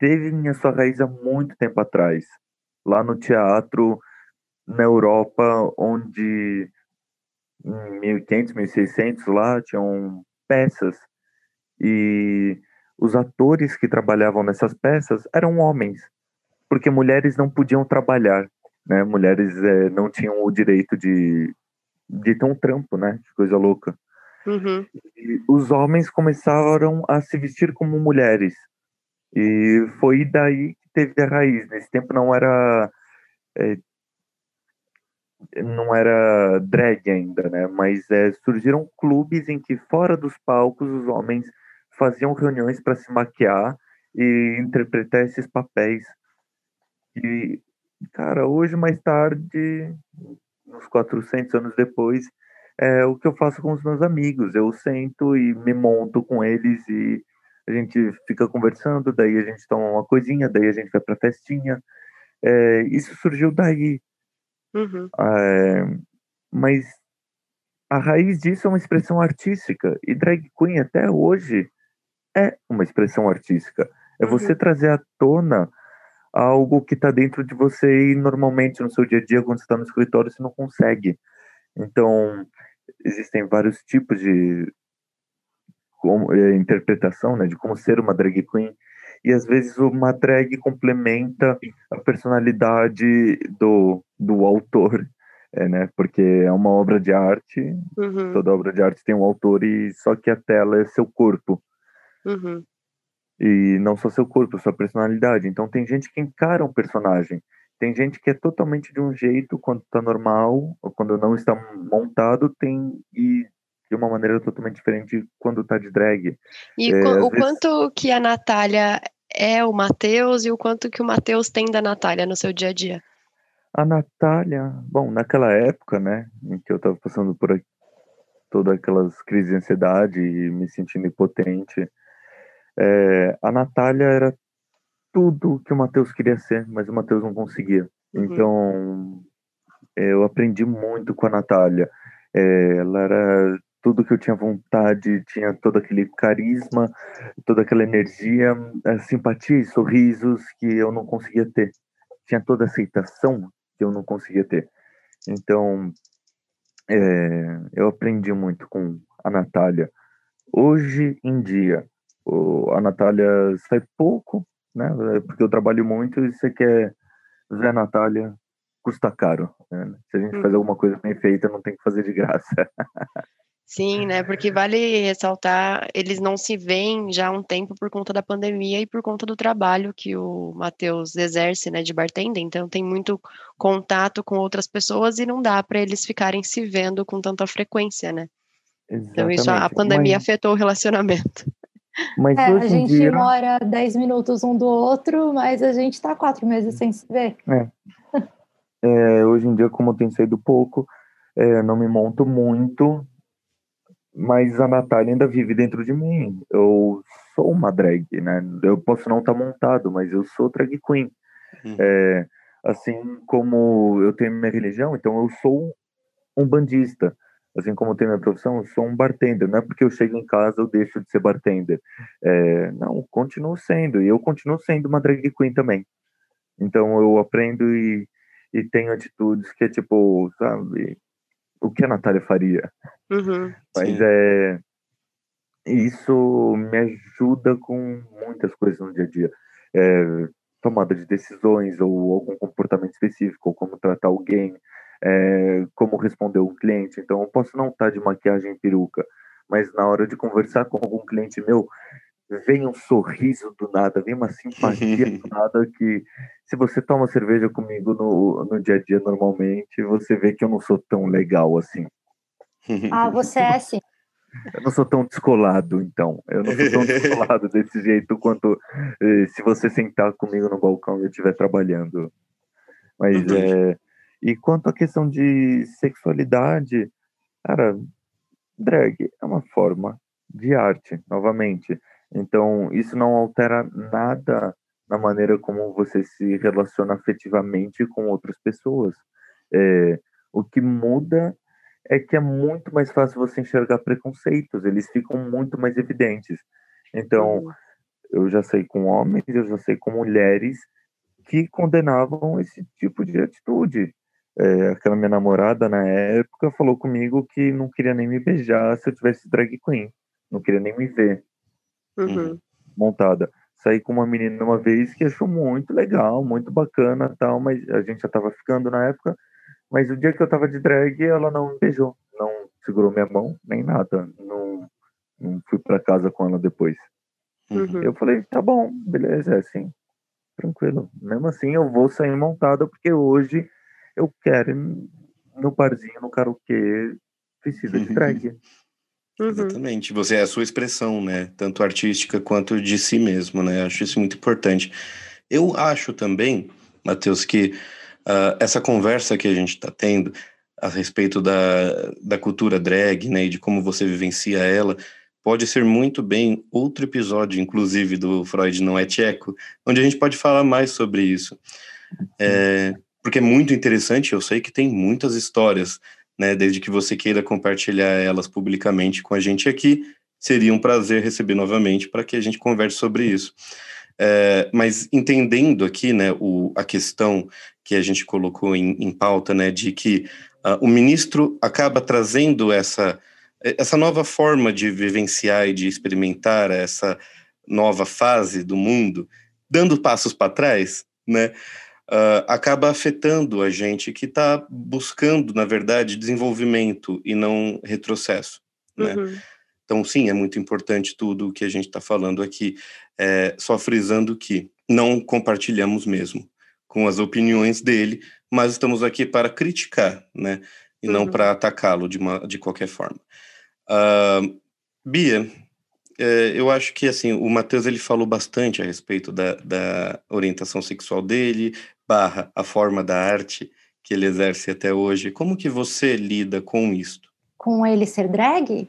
teve minha sua raiz há muito tempo atrás, lá no teatro na Europa, onde em 1500, 1600 lá tinham peças e os atores que trabalhavam nessas peças eram homens, porque mulheres não podiam trabalhar, né? Mulheres é, não tinham o direito de, de ter um trampo, né? Que coisa louca. Uhum. os homens começaram a se vestir como mulheres. E foi daí que teve a raiz. Nesse tempo não era é, não era drag ainda, né? Mas é, surgiram clubes em que fora dos palcos os homens faziam reuniões para se maquiar e interpretar esses papéis. E, cara, hoje mais tarde, uns 400 anos depois, é o que eu faço com os meus amigos. Eu sento e me monto com eles e a gente fica conversando, daí a gente toma uma coisinha, daí a gente vai pra festinha. É, isso surgiu daí. Uhum. É, mas a raiz disso é uma expressão artística. E drag queen até hoje é uma expressão artística. É uhum. você trazer à tona algo que está dentro de você e normalmente no seu dia a dia, quando você está no escritório, você não consegue. Então, existem vários tipos de como, é, interpretação, né, de como ser uma drag queen. E às vezes uma drag complementa a personalidade do, do autor, é, né? Porque é uma obra de arte, uhum. toda obra de arte tem um autor e só que a tela é seu corpo. Uhum. E não só seu corpo, sua personalidade. Então tem gente que encara um personagem. Tem gente que é totalmente de um jeito quando está normal, ou quando não está montado, tem e de uma maneira totalmente diferente quando está de drag. E é, o vezes... quanto que a Natália é o Matheus e o quanto que o Matheus tem da Natália no seu dia a dia? A Natália, bom, naquela época, né, em que eu estava passando por todas aquelas crises de ansiedade e me sentindo impotente, é, a Natália era tudo que o Matheus queria ser, mas o Matheus não conseguia. Uhum. Então, eu aprendi muito com a Natália. É, ela era tudo que eu tinha vontade, tinha todo aquele carisma, toda aquela energia, simpatia e sorrisos que eu não conseguia ter. Tinha toda a aceitação que eu não conseguia ter. Então, é, eu aprendi muito com a Natália. Hoje em dia, o, a Natália sai pouco, né? Porque eu trabalho muito e você quer ver a Natália custa caro. Né? Se a gente hum. faz alguma coisa bem feita, não tem que fazer de graça. Sim, né? Porque vale ressaltar, eles não se veem já há um tempo por conta da pandemia e por conta do trabalho que o Matheus exerce, né, de bartender. Então tem muito contato com outras pessoas e não dá para eles ficarem se vendo com tanta frequência, né? Exatamente. Então isso a pandemia mas, afetou o relacionamento. Mas é, a gente dia... mora 10 minutos um do outro, mas a gente está quatro meses sem se ver. É. é hoje em dia, como eu tenho saído pouco, é, não me monto muito, mas a Natália ainda vive dentro de mim. Eu sou uma drag, né? Eu posso não estar tá montado, mas eu sou drag queen. Uhum. É, assim como eu tenho minha religião, então eu sou um bandista. Assim como tenho minha profissão, eu sou um bartender. Não é porque eu chego em casa eu deixo de ser bartender. É, não, continuo sendo. E eu continuo sendo uma drag queen também. Então eu aprendo e, e tenho atitudes que é tipo, sabe, o que a Natália faria. Uhum, Mas sim. é isso me ajuda com muitas coisas no dia a dia. É, tomada de decisões ou algum comportamento específico, ou como tratar alguém, é, como responder um cliente. Então, eu posso não estar de maquiagem e peruca, mas na hora de conversar com algum cliente meu, vem um sorriso do nada, vem uma simpatia <laughs> do nada que se você toma cerveja comigo no, no dia a dia normalmente, você vê que eu não sou tão legal assim. Ah, você é sim. Eu não sou tão descolado, então. Eu não sou tão <laughs> descolado desse jeito quanto eh, se você sentar comigo no balcão e eu estiver trabalhando. Mas é. E quanto à questão de sexualidade, cara, drag é uma forma de arte, novamente. Então, isso não altera nada na maneira como você se relaciona afetivamente com outras pessoas. É, o que muda é que é muito mais fácil você enxergar preconceitos, eles ficam muito mais evidentes. Então, uhum. eu já sei com homens, eu já sei com mulheres que condenavam esse tipo de atitude. É, aquela minha namorada na época falou comigo que não queria nem me beijar se eu tivesse drag queen, não queria nem me ver uhum. montada. Saí com uma menina uma vez que achou muito legal, muito bacana tal, mas a gente já tava ficando na época. Mas o dia que eu tava de drag, ela não me beijou, não segurou minha mão, nem nada. Não, não fui para casa com ela depois. Uhum. Eu falei, tá bom, beleza, é assim, tranquilo. Mesmo assim, eu vou sair montada porque hoje eu quero no barzinho, no karaokê, vestida de drag. Uhum. Exatamente. Você é a sua expressão, né? Tanto artística quanto de si mesmo, né? Acho isso muito importante. Eu acho também, Matheus, que uh, essa conversa que a gente está tendo a respeito da, da cultura drag, né? E de como você vivencia ela, pode ser muito bem outro episódio, inclusive, do Freud Não é Tcheco, onde a gente pode falar mais sobre isso. É, porque é muito interessante, eu sei que tem muitas histórias né? Desde que você queira compartilhar elas publicamente com a gente aqui, seria um prazer receber novamente para que a gente converse sobre isso. É, mas entendendo aqui, né, o, a questão que a gente colocou em, em pauta, né, de que uh, o ministro acaba trazendo essa, essa nova forma de vivenciar e de experimentar essa nova fase do mundo, dando passos para trás, né, uh, acaba afetando a gente que está buscando, na verdade, desenvolvimento e não retrocesso. Né? Uhum. Então, sim, é muito importante tudo o que a gente está falando aqui, é, só frisando que não compartilhamos mesmo com as opiniões dele, mas estamos aqui para criticar, né? E uhum. não para atacá-lo de, de qualquer forma. Uh, Bia, é, eu acho que assim o Matheus ele falou bastante a respeito da, da orientação sexual dele, barra a forma da arte que ele exerce até hoje. Como que você lida com isto? Com ele ser drag?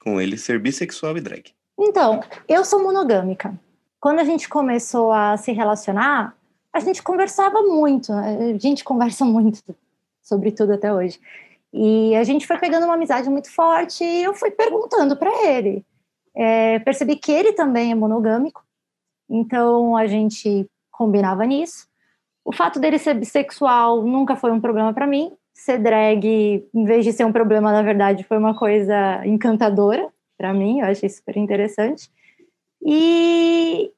Com ele ser bissexual e drag. Então, eu sou monogâmica. Quando a gente começou a se relacionar, a gente conversava muito, né? a gente conversa <laughs> muito sobre tudo até hoje. E a gente foi pegando uma amizade muito forte e eu fui perguntando para ele. É, percebi que ele também é monogâmico, então a gente combinava nisso. O fato dele ser bissexual nunca foi um problema para mim. Ser drag, em vez de ser um problema, na verdade, foi uma coisa encantadora para mim. Eu achei super interessante. E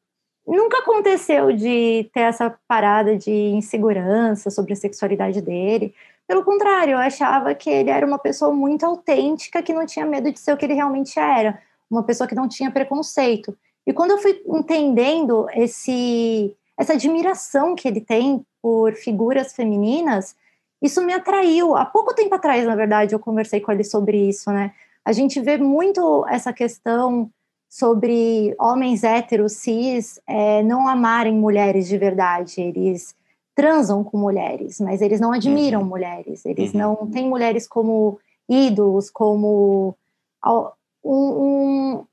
nunca aconteceu de ter essa parada de insegurança sobre a sexualidade dele. Pelo contrário, eu achava que ele era uma pessoa muito autêntica, que não tinha medo de ser o que ele realmente era, uma pessoa que não tinha preconceito. E quando eu fui entendendo esse essa admiração que ele tem por figuras femininas, isso me atraiu. Há pouco tempo atrás, na verdade, eu conversei com ele sobre isso, né? A gente vê muito essa questão sobre homens héteros, cis, é, não amarem mulheres de verdade. Eles transam com mulheres, mas eles não admiram uhum. mulheres. Eles uhum. não têm mulheres como ídolos, como um, um,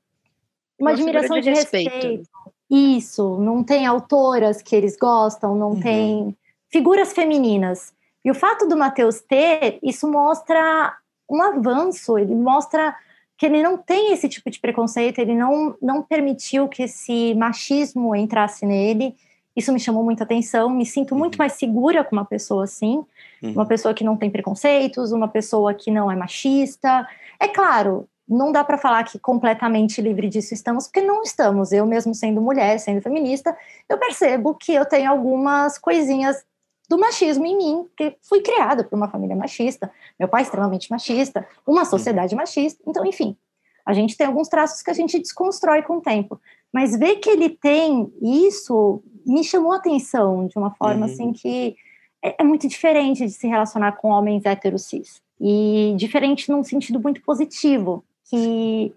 uma, admiração de respeito. respeito. Isso, não tem autoras que eles gostam, não uhum. tem figuras femininas. E o fato do Matheus ter, isso mostra um avanço, ele mostra que ele não tem esse tipo de preconceito, ele não, não permitiu que esse machismo entrasse nele. Isso me chamou muita atenção, me sinto muito uhum. mais segura com uma pessoa assim, uhum. uma pessoa que não tem preconceitos, uma pessoa que não é machista. É claro, não dá para falar que completamente livre disso estamos, porque não estamos. Eu mesmo sendo mulher, sendo feminista, eu percebo que eu tenho algumas coisinhas do machismo em mim, que fui criada por uma família machista, meu pai extremamente machista, uma sociedade machista, então, enfim, a gente tem alguns traços que a gente desconstrói com o tempo. Mas ver que ele tem isso me chamou a atenção de uma forma uhum. assim que é, é muito diferente de se relacionar com homens héteros cis. E diferente num sentido muito positivo, que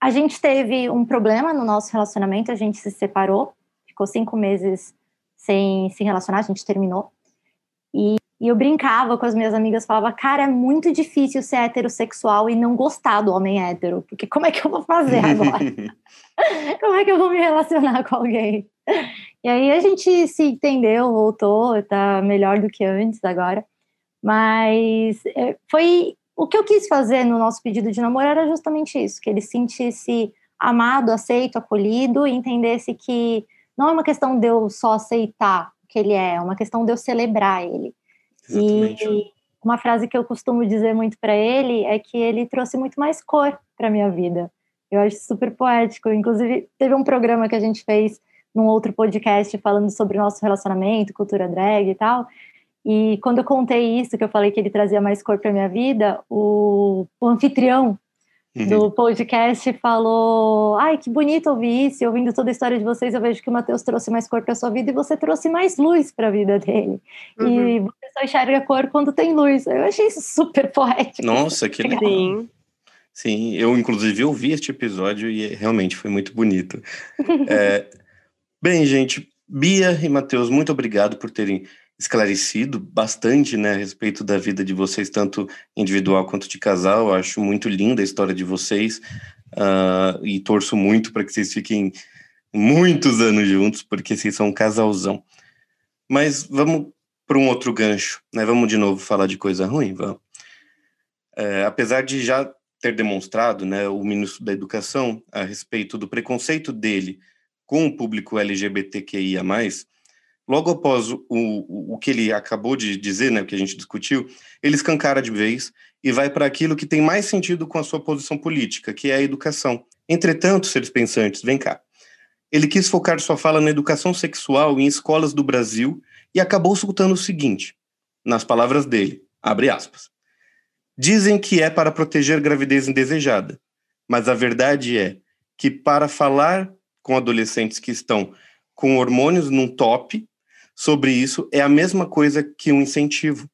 a gente teve um problema no nosso relacionamento, a gente se separou, ficou cinco meses sem se relacionar, a gente terminou. E, e, eu brincava com as minhas amigas, falava, cara, é muito difícil ser heterossexual e não gostar do homem hétero, porque como é que eu vou fazer agora? <laughs> como é que eu vou me relacionar com alguém? E aí a gente se entendeu, voltou, tá melhor do que antes agora. Mas é, foi o que eu quis fazer no nosso pedido de namoro era justamente isso, que ele sentisse amado, aceito, acolhido e entendesse que não é uma questão de eu só aceitar o que ele é, é uma questão de eu celebrar ele. Exatamente. E uma frase que eu costumo dizer muito para ele é que ele trouxe muito mais cor para minha vida. Eu acho super poético. Inclusive, teve um programa que a gente fez num outro podcast falando sobre o nosso relacionamento, cultura drag e tal. E quando eu contei isso, que eu falei que ele trazia mais cor para minha vida, o, o anfitrião uhum. do podcast falou: Ai, que bonito ouvir isso. Ouvindo toda a história de vocês, eu vejo que o Matheus trouxe mais cor para sua vida e você trouxe mais luz para a vida dele. Uhum. E você só enxerga a cor quando tem luz. Eu achei isso super <laughs> poético. Nossa, que legal. Sim. Sim, eu inclusive ouvi este episódio e realmente foi muito bonito. <laughs> é, bem, gente, Bia e Matheus, muito obrigado por terem esclarecido bastante né, a respeito da vida de vocês, tanto individual quanto de casal. Eu acho muito linda a história de vocês uh, e torço muito para que vocês fiquem muitos anos juntos, porque vocês são um casalzão. Mas vamos para um outro gancho, né? Vamos de novo falar de coisa ruim, vamos. É, apesar de já ter demonstrado, né, o ministro da Educação a respeito do preconceito dele com o público LGBTQIA+, logo após o, o, o que ele acabou de dizer, né, o que a gente discutiu, ele escancara de vez e vai para aquilo que tem mais sentido com a sua posição política, que é a educação. Entretanto, seres pensantes, vem cá. Ele quis focar sua fala na educação sexual em escolas do Brasil e acabou soltando o seguinte, nas palavras dele, abre aspas. Dizem que é para proteger gravidez indesejada, mas a verdade é que para falar com adolescentes que estão com hormônios num top sobre isso é a mesma coisa que um incentivo.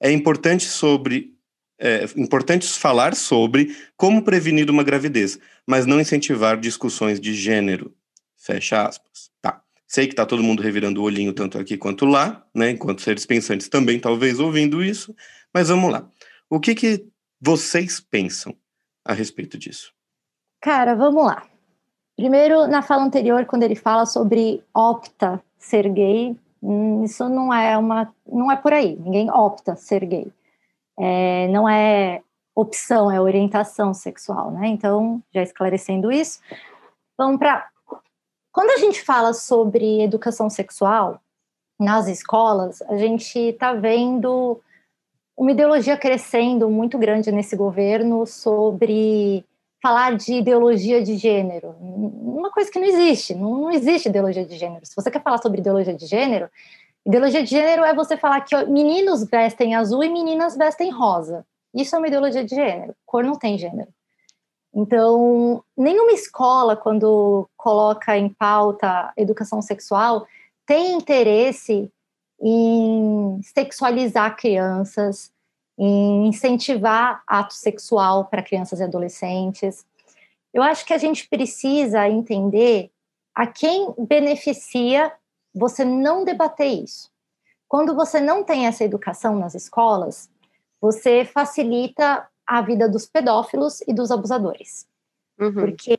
É importante sobre é importante falar sobre como prevenir uma gravidez, mas não incentivar discussões de gênero. Fecha aspas. Tá. Sei que tá todo mundo revirando o olhinho tanto aqui quanto lá, né? Enquanto seres pensantes também talvez ouvindo isso, mas vamos lá. O que que vocês pensam a respeito disso? Cara, vamos lá. Primeiro, na fala anterior, quando ele fala sobre opta ser gay, hum, isso não é uma, não é por aí. Ninguém opta ser gay. É, não é opção, é orientação sexual, né? Então, já esclarecendo isso, vamos para. Quando a gente fala sobre educação sexual nas escolas, a gente está vendo uma ideologia crescendo muito grande nesse governo sobre falar de ideologia de gênero. Uma coisa que não existe, não, existe ideologia de gênero. Se você quer falar sobre ideologia de gênero, ideologia de gênero é você falar que meninos vestem azul e meninas vestem rosa. Isso é uma ideologia de gênero. Cor não tem gênero. Então, nenhuma escola, quando coloca em pauta educação sexual, tem interesse em sexualizar crianças, em incentivar ato sexual para crianças e adolescentes. Eu acho que a gente precisa entender a quem beneficia você não debater isso. Quando você não tem essa educação nas escolas, você facilita a vida dos pedófilos e dos abusadores. Uhum. Porque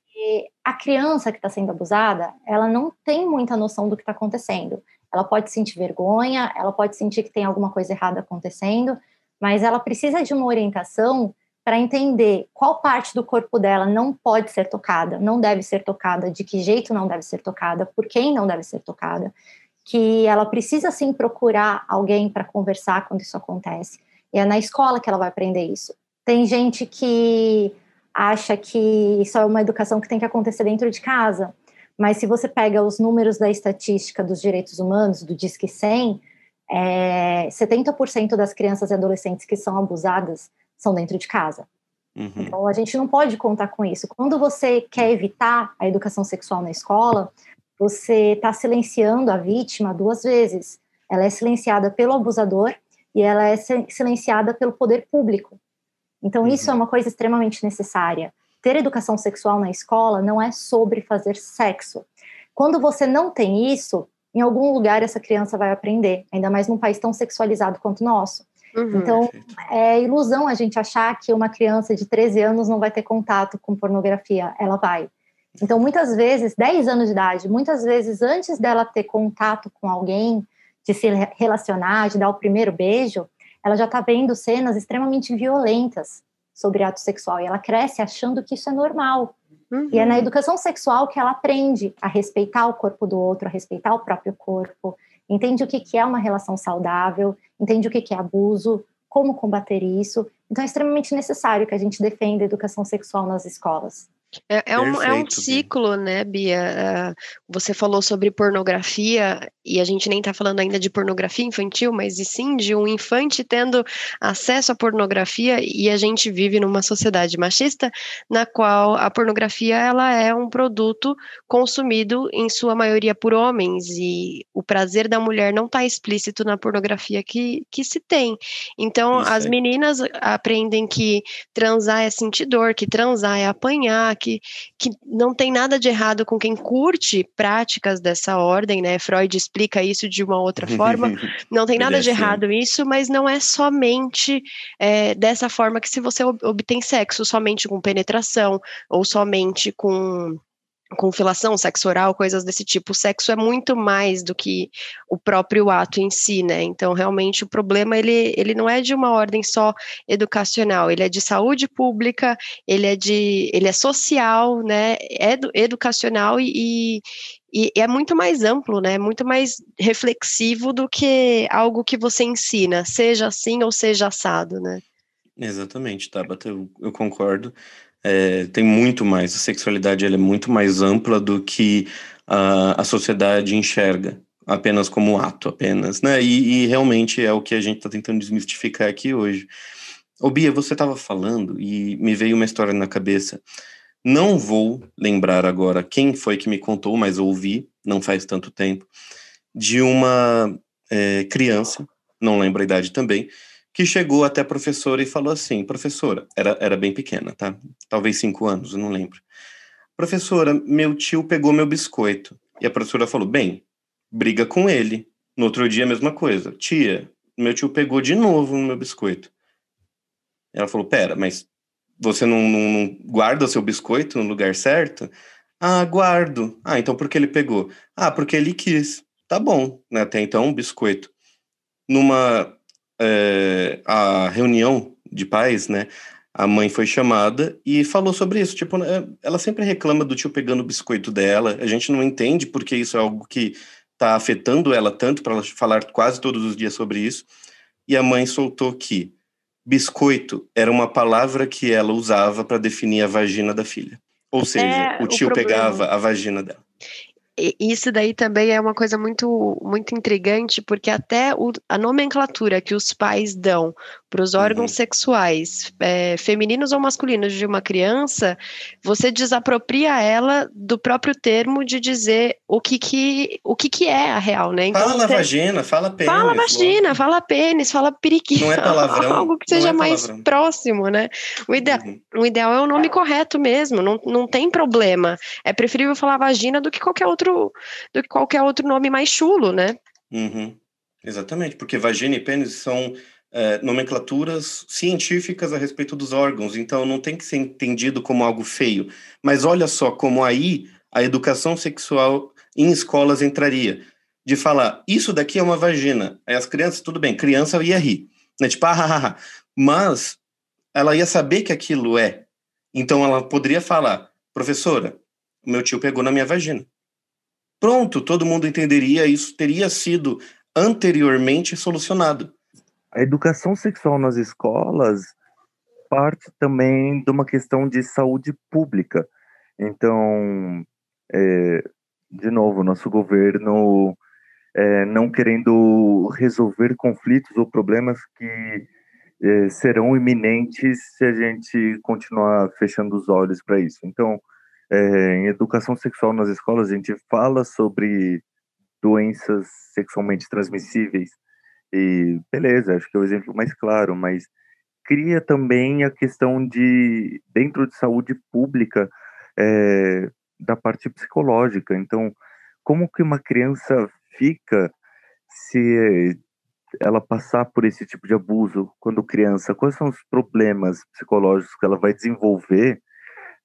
a criança que está sendo abusada, ela não tem muita noção do que está acontecendo. Ela pode sentir vergonha, ela pode sentir que tem alguma coisa errada acontecendo, mas ela precisa de uma orientação para entender qual parte do corpo dela não pode ser tocada, não deve ser tocada, de que jeito não deve ser tocada, por quem não deve ser tocada, que ela precisa sim procurar alguém para conversar quando isso acontece. E é na escola que ela vai aprender isso. Tem gente que acha que isso é uma educação que tem que acontecer dentro de casa, mas se você pega os números da estatística dos direitos humanos, do Disque 100, é, 70% das crianças e adolescentes que são abusadas são dentro de casa. Uhum. Então, a gente não pode contar com isso. Quando você quer evitar a educação sexual na escola, você está silenciando a vítima duas vezes. Ela é silenciada pelo abusador e ela é silenciada pelo poder público. Então, uhum. isso é uma coisa extremamente necessária. Ter educação sexual na escola não é sobre fazer sexo. Quando você não tem isso, em algum lugar essa criança vai aprender, ainda mais num país tão sexualizado quanto o nosso. Uhum, então, é ilusão a gente achar que uma criança de 13 anos não vai ter contato com pornografia. Ela vai. Então, muitas vezes, 10 anos de idade, muitas vezes antes dela ter contato com alguém, de se relacionar, de dar o primeiro beijo, ela já está vendo cenas extremamente violentas sobre ato sexual e ela cresce achando que isso é normal. Uhum. E é na uhum. educação sexual que ela aprende a respeitar o corpo do outro, a respeitar o próprio corpo, entende o que, que é uma relação saudável, entende o que, que é abuso, como combater isso. Então é extremamente necessário que a gente defenda a educação sexual nas escolas. É, é, um, é um ciclo, né, Bia? É, você falou sobre pornografia, e a gente nem está falando ainda de pornografia infantil, mas e sim de um infante tendo acesso à pornografia e a gente vive numa sociedade machista na qual a pornografia ela é um produto consumido em sua maioria por homens e o prazer da mulher não está explícito na pornografia que, que se tem. Então Isso as é. meninas aprendem que transar é sentir dor, que transar é apanhar, que, que não tem nada de errado com quem curte práticas dessa ordem, né? Freud explica isso de uma outra <laughs> forma. Não tem nada de errado isso, mas não é somente é, dessa forma que se você obtém sexo somente com penetração ou somente com com filação, sexo oral, coisas desse tipo. O sexo é muito mais do que o próprio ato em si, né? Então, realmente, o problema, ele, ele não é de uma ordem só educacional, ele é de saúde pública, ele é de, ele é social, né? É educacional e, e, é muito mais amplo, né? Muito mais reflexivo do que algo que você ensina, seja assim ou seja assado, né? Exatamente, Tabata, eu, eu concordo. É, tem muito mais, a sexualidade ela é muito mais ampla do que a, a sociedade enxerga, apenas como ato, apenas, né? E, e realmente é o que a gente está tentando desmistificar aqui hoje. Ô Bia, você estava falando e me veio uma história na cabeça não vou lembrar agora quem foi que me contou, mas ouvi, não faz tanto tempo, de uma é, criança, não lembro a idade também, que chegou até a professora e falou assim: professora, era, era bem pequena, tá? Talvez cinco anos, não lembro. Professora, meu tio pegou meu biscoito. E a professora falou: bem, briga com ele. No outro dia, a mesma coisa. Tia, meu tio pegou de novo no meu biscoito. Ela falou: pera, mas você não, não, não guarda seu biscoito no lugar certo? Ah, guardo. Ah, então por que ele pegou? Ah, porque ele quis. Tá bom, né? Até então, um biscoito. Numa é, a reunião de pais, né? A mãe foi chamada e falou sobre isso. Tipo, né, ela sempre reclama do tio pegando o biscoito dela. A gente não entende porque isso é algo que tá afetando ela tanto para ela falar quase todos os dias sobre isso. E a mãe soltou que biscoito era uma palavra que ela usava para definir a vagina da filha. Ou seja, é, o tio o pegava a vagina dela isso daí também é uma coisa muito, muito intrigante, porque até o, a nomenclatura que os pais dão para os órgãos uhum. sexuais, é, femininos ou masculinos de uma criança, você desapropria ela do próprio termo de dizer o que que, o que, que é a real, né? Então, fala vagina, fala pênis. Fala vagina, logo. fala pênis, fala periquito. Não é <laughs> palavrão. Algo que seja é mais próximo, né? O, ide uhum. o ideal é o nome correto mesmo, não, não tem problema. É preferível falar vagina do que qualquer outro, do que qualquer outro nome mais chulo, né? Uhum. Exatamente, porque vagina e pênis são é, nomenclaturas científicas a respeito dos órgãos, então não tem que ser entendido como algo feio. Mas olha só como aí a educação sexual em escolas entraria. De falar, isso daqui é uma vagina. Aí as crianças, tudo bem, criança ia rir. Né? Tipo, ah, ah, ah. Mas ela ia saber que aquilo é. Então ela poderia falar, professora, meu tio pegou na minha vagina. Pronto, todo mundo entenderia, isso teria sido anteriormente solucionado a educação sexual nas escolas parte também de uma questão de saúde pública. Então, é, de novo, nosso governo é, não querendo resolver conflitos ou problemas que é, serão iminentes se a gente continuar fechando os olhos para isso. Então, é, em educação sexual nas escolas, a gente fala sobre doenças sexualmente transmissíveis, e beleza, acho que é o exemplo mais claro, mas cria também a questão de, dentro de saúde pública, é, da parte psicológica. Então, como que uma criança fica se ela passar por esse tipo de abuso quando criança? Quais são os problemas psicológicos que ela vai desenvolver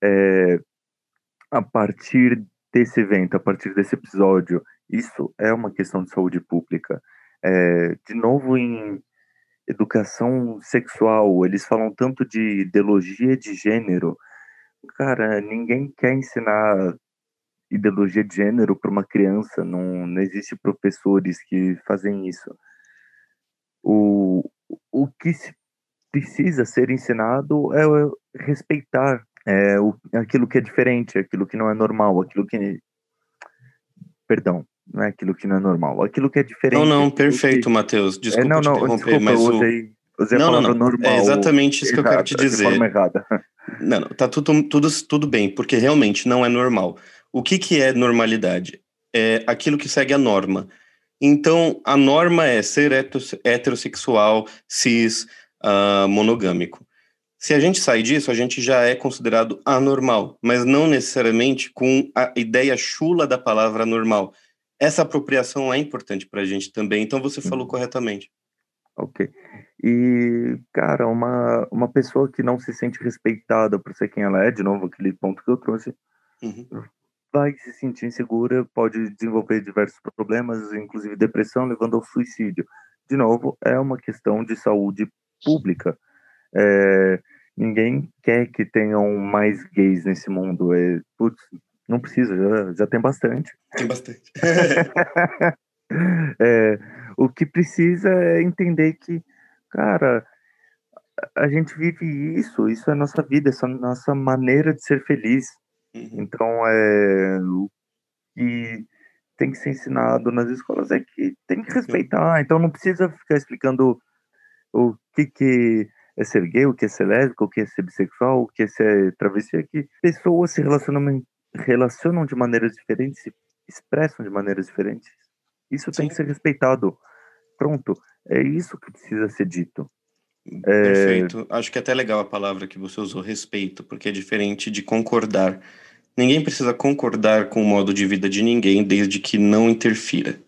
é, a partir desse evento, a partir desse episódio? Isso é uma questão de saúde pública. É, de novo, em educação sexual, eles falam tanto de ideologia de gênero. Cara, ninguém quer ensinar ideologia de gênero para uma criança, não, não existe professores que fazem isso. O, o que se precisa ser ensinado é respeitar é, o, aquilo que é diferente, aquilo que não é normal, aquilo que. Perdão, não é aquilo que não é normal, aquilo que é diferente. Não, não, perfeito, que... Matheus. Desculpa é, não, não, desculpa, mas o... usei, usei não, não, não. normal. É exatamente isso que eu quero te dizer. De forma errada. <laughs> Não, não, tá tudo, tudo, tudo bem, porque realmente não é normal. O que, que é normalidade? É aquilo que segue a norma. Então, a norma é ser heterossexual, cis, uh, monogâmico. Se a gente sai disso, a gente já é considerado anormal, mas não necessariamente com a ideia chula da palavra normal. Essa apropriação é importante para a gente também, então você falou uhum. corretamente. Ok. E, cara, uma, uma pessoa que não se sente respeitada por ser quem ela é, de novo, aquele ponto que eu trouxe, uhum. vai se sentir insegura, pode desenvolver diversos problemas, inclusive depressão, levando ao suicídio. De novo, é uma questão de saúde pública. É, ninguém quer que tenham mais gays nesse mundo. É, putz, não precisa, já, já tem bastante. Tem bastante. <laughs> é, o que precisa é entender que, cara, a gente vive isso, isso é a nossa vida, essa é nossa maneira de ser feliz. Uhum. Então, é, o que tem que ser ensinado nas escolas é que tem que respeitar. Então, não precisa ficar explicando o que, que é ser gay, o que é ser lésbico, o que é ser bissexual, o que é ser travesti, é que pessoas se relacionam, relacionam de maneiras diferentes, se expressam de maneiras diferentes. Isso Sim. tem que ser respeitado. Pronto, é isso que precisa ser dito. É, Perfeito. É... Acho que é até legal a palavra que você usou, respeito, porque é diferente de concordar. Ninguém precisa concordar com o modo de vida de ninguém, desde que não interfira.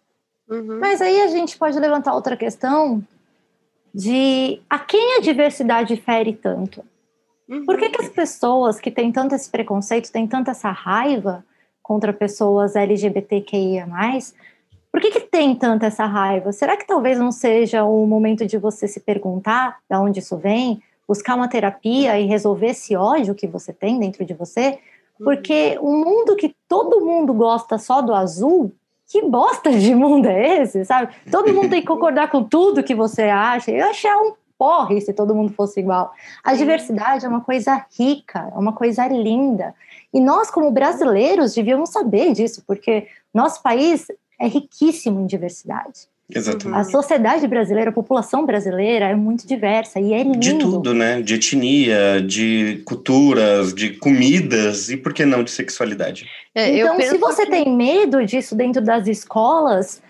Uhum. Mas aí a gente pode levantar outra questão, de a quem a diversidade fere tanto. Uhum. Por que, que as pessoas que têm tanto esse preconceito, têm tanta essa raiva contra pessoas LGBTQIA+, por que, que tem tanta essa raiva? Será que talvez não seja o momento de você se perguntar de onde isso vem, buscar uma terapia e resolver esse ódio que você tem dentro de você? Porque um mundo que todo mundo gosta só do azul, que bosta de mundo é esse, sabe? Todo mundo tem que concordar com tudo que você acha. Eu achei um porre se todo mundo fosse igual. A diversidade é uma coisa rica, é uma coisa linda. E nós, como brasileiros, devíamos saber disso, porque nosso país é riquíssimo em diversidade. Exatamente. A sociedade brasileira, a população brasileira é muito diversa e é lindo. De tudo, né? De etnia, de culturas, de comidas e, por que não, de sexualidade. É, então, se você que... tem medo disso dentro das escolas,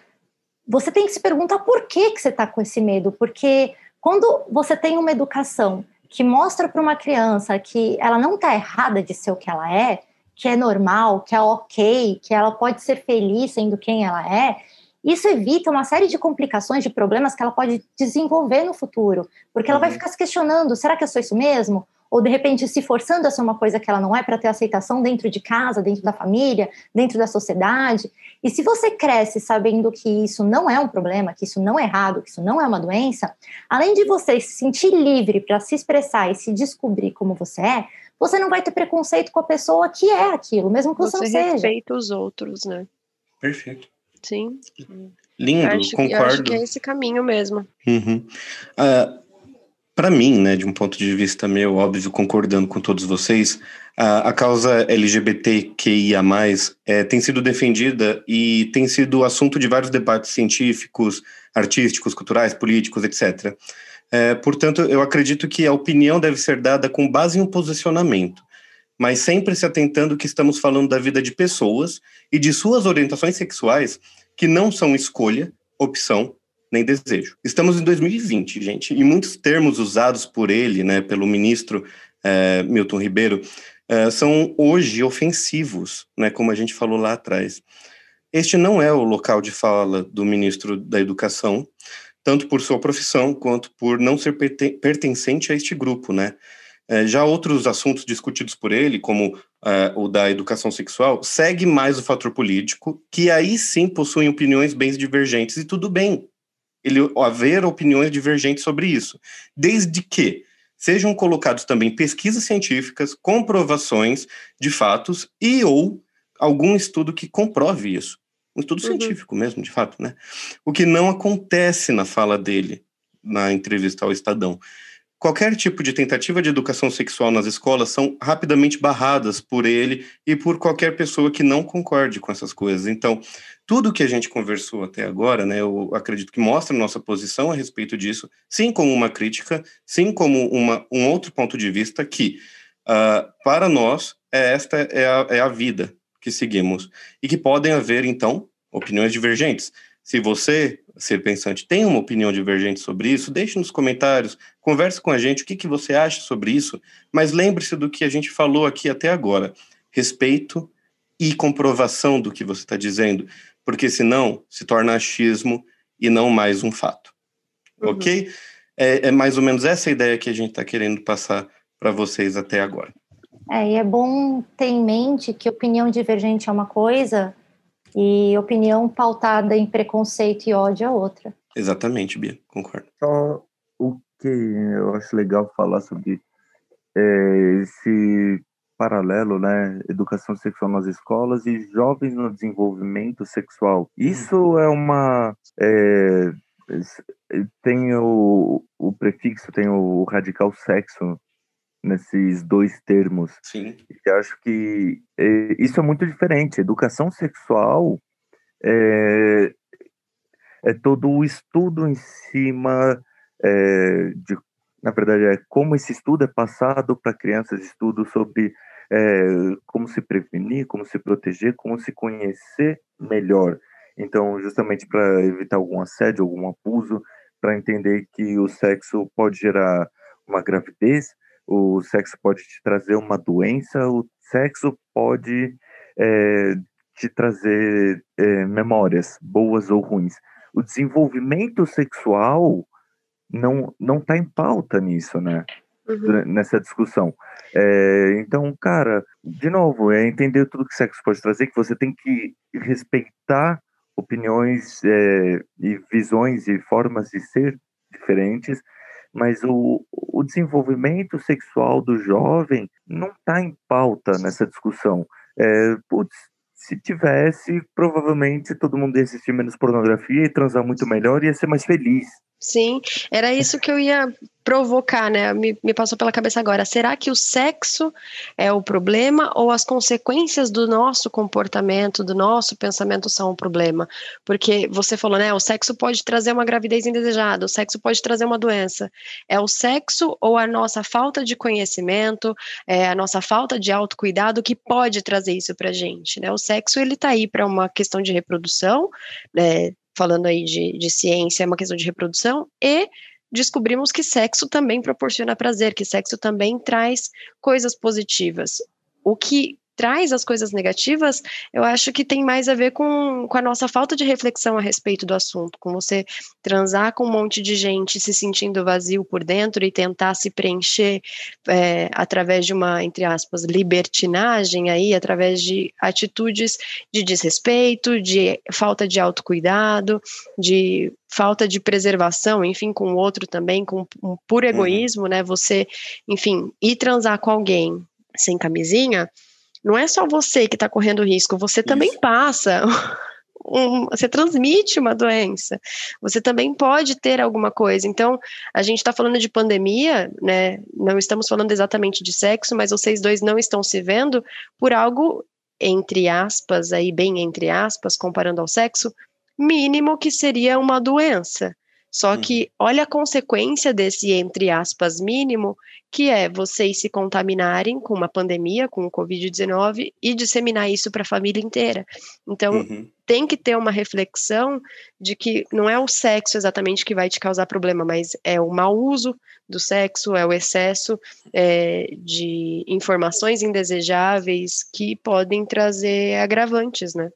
você tem que se perguntar por que, que você está com esse medo. Porque quando você tem uma educação que mostra para uma criança que ela não está errada de ser o que ela é, que é normal, que é ok, que ela pode ser feliz sendo quem ela é, isso evita uma série de complicações, de problemas que ela pode desenvolver no futuro, porque ela vai uhum. ficar se questionando: será que eu sou isso mesmo? Ou de repente se forçando a ser uma coisa que ela não é para ter aceitação dentro de casa, dentro da família, dentro da sociedade. E se você cresce sabendo que isso não é um problema, que isso não é errado, que isso não é uma doença, além de você se sentir livre para se expressar e se descobrir como você é, você não vai ter preconceito com a pessoa que é aquilo, mesmo que você, você não seja. Você respeita os outros, né? Perfeito. Sim. Lindo, acho, concordo. acho que é esse caminho mesmo. Uhum. Uh, Para mim, né, de um ponto de vista meu, óbvio, concordando com todos vocês, a, a causa LGBTQIA+, é, tem sido defendida e tem sido assunto de vários debates científicos, artísticos, culturais, políticos, etc. É, portanto, eu acredito que a opinião deve ser dada com base em um posicionamento mas sempre se atentando que estamos falando da vida de pessoas e de suas orientações sexuais que não são escolha, opção nem desejo. Estamos em 2020, gente, e muitos termos usados por ele, né, pelo ministro é, Milton Ribeiro, é, são hoje ofensivos, né, como a gente falou lá atrás. Este não é o local de fala do ministro da Educação, tanto por sua profissão quanto por não ser pertencente a este grupo, né? É, já outros assuntos discutidos por ele, como é, o da educação sexual, segue mais o fator político, que aí sim possuem opiniões bem divergentes, e tudo bem ele haver opiniões divergentes sobre isso, desde que sejam colocados também pesquisas científicas, comprovações de fatos e ou algum estudo que comprove isso. Um estudo uhum. científico mesmo, de fato, né? O que não acontece na fala dele na entrevista ao Estadão qualquer tipo de tentativa de educação sexual nas escolas são rapidamente barradas por ele e por qualquer pessoa que não concorde com essas coisas. Então, tudo que a gente conversou até agora, né, eu acredito que mostra nossa posição a respeito disso, sim como uma crítica, sim como uma, um outro ponto de vista que, uh, para nós, é esta é a, é a vida que seguimos. E que podem haver, então, opiniões divergentes. Se você, ser pensante, tem uma opinião divergente sobre isso, deixe nos comentários, converse com a gente o que, que você acha sobre isso, mas lembre-se do que a gente falou aqui até agora: respeito e comprovação do que você está dizendo, porque senão se torna achismo e não mais um fato. Uhum. Ok? É, é, mais ou menos essa ideia que a gente está querendo passar para vocês até agora. É, e é bom ter em mente que opinião divergente é uma coisa e opinião pautada em preconceito e ódio é outra. Exatamente, Bia, concordo. Só o que eu acho legal falar sobre é, esse paralelo, né? Educação sexual nas escolas e jovens no desenvolvimento sexual. Isso é uma. É, tem o, o prefixo, tem o radical sexo nesses dois termos. Sim. E acho que é, isso é muito diferente. Educação sexual é, é todo o estudo em cima é, de, na verdade, é como esse estudo é passado para crianças, estudo sobre é, como se prevenir, como se proteger, como se conhecer melhor. Então, justamente para evitar algum assédio, algum abuso, para entender que o sexo pode gerar uma gravidez, o sexo pode te trazer uma doença, o sexo pode é, te trazer é, memórias, boas ou ruins. O desenvolvimento sexual não não está em pauta nisso, né? Uhum. Nessa discussão. É, então, cara, de novo, é entender tudo que sexo pode trazer, que você tem que respeitar opiniões é, e visões e formas de ser diferentes, mas o, o desenvolvimento sexual do jovem não está em pauta nessa discussão. É, putz, se tivesse, provavelmente todo mundo ia assistir menos pornografia e transar muito melhor e ia ser mais feliz. Sim, era isso que eu ia provocar, né? Me, me, passou pela cabeça agora. Será que o sexo é o problema ou as consequências do nosso comportamento, do nosso pensamento são o problema? Porque você falou, né? O sexo pode trazer uma gravidez indesejada, o sexo pode trazer uma doença. É o sexo ou a nossa falta de conhecimento, é a nossa falta de autocuidado que pode trazer isso pra gente, né? O sexo, ele tá aí para uma questão de reprodução, né? Falando aí de, de ciência, é uma questão de reprodução, e descobrimos que sexo também proporciona prazer, que sexo também traz coisas positivas. O que traz as coisas negativas, eu acho que tem mais a ver com, com a nossa falta de reflexão a respeito do assunto, com você transar com um monte de gente se sentindo vazio por dentro e tentar se preencher é, através de uma, entre aspas, libertinagem aí, através de atitudes de desrespeito, de falta de autocuidado, de falta de preservação, enfim, com o outro também, com um puro uhum. egoísmo, uhum. né? Você, enfim, ir transar com alguém sem camisinha, não é só você que está correndo risco, você Isso. também passa. <laughs> Um, você transmite uma doença, você também pode ter alguma coisa. Então, a gente está falando de pandemia, né? Não estamos falando exatamente de sexo, mas vocês dois não estão se vendo por algo, entre aspas, aí bem entre aspas, comparando ao sexo, mínimo que seria uma doença. Só que uhum. olha a consequência desse, entre aspas, mínimo, que é vocês se contaminarem com uma pandemia, com o Covid-19, e disseminar isso para a família inteira. Então, uhum. tem que ter uma reflexão de que não é o sexo exatamente que vai te causar problema, mas é o mau uso do sexo, é o excesso é, de informações indesejáveis que podem trazer agravantes, né?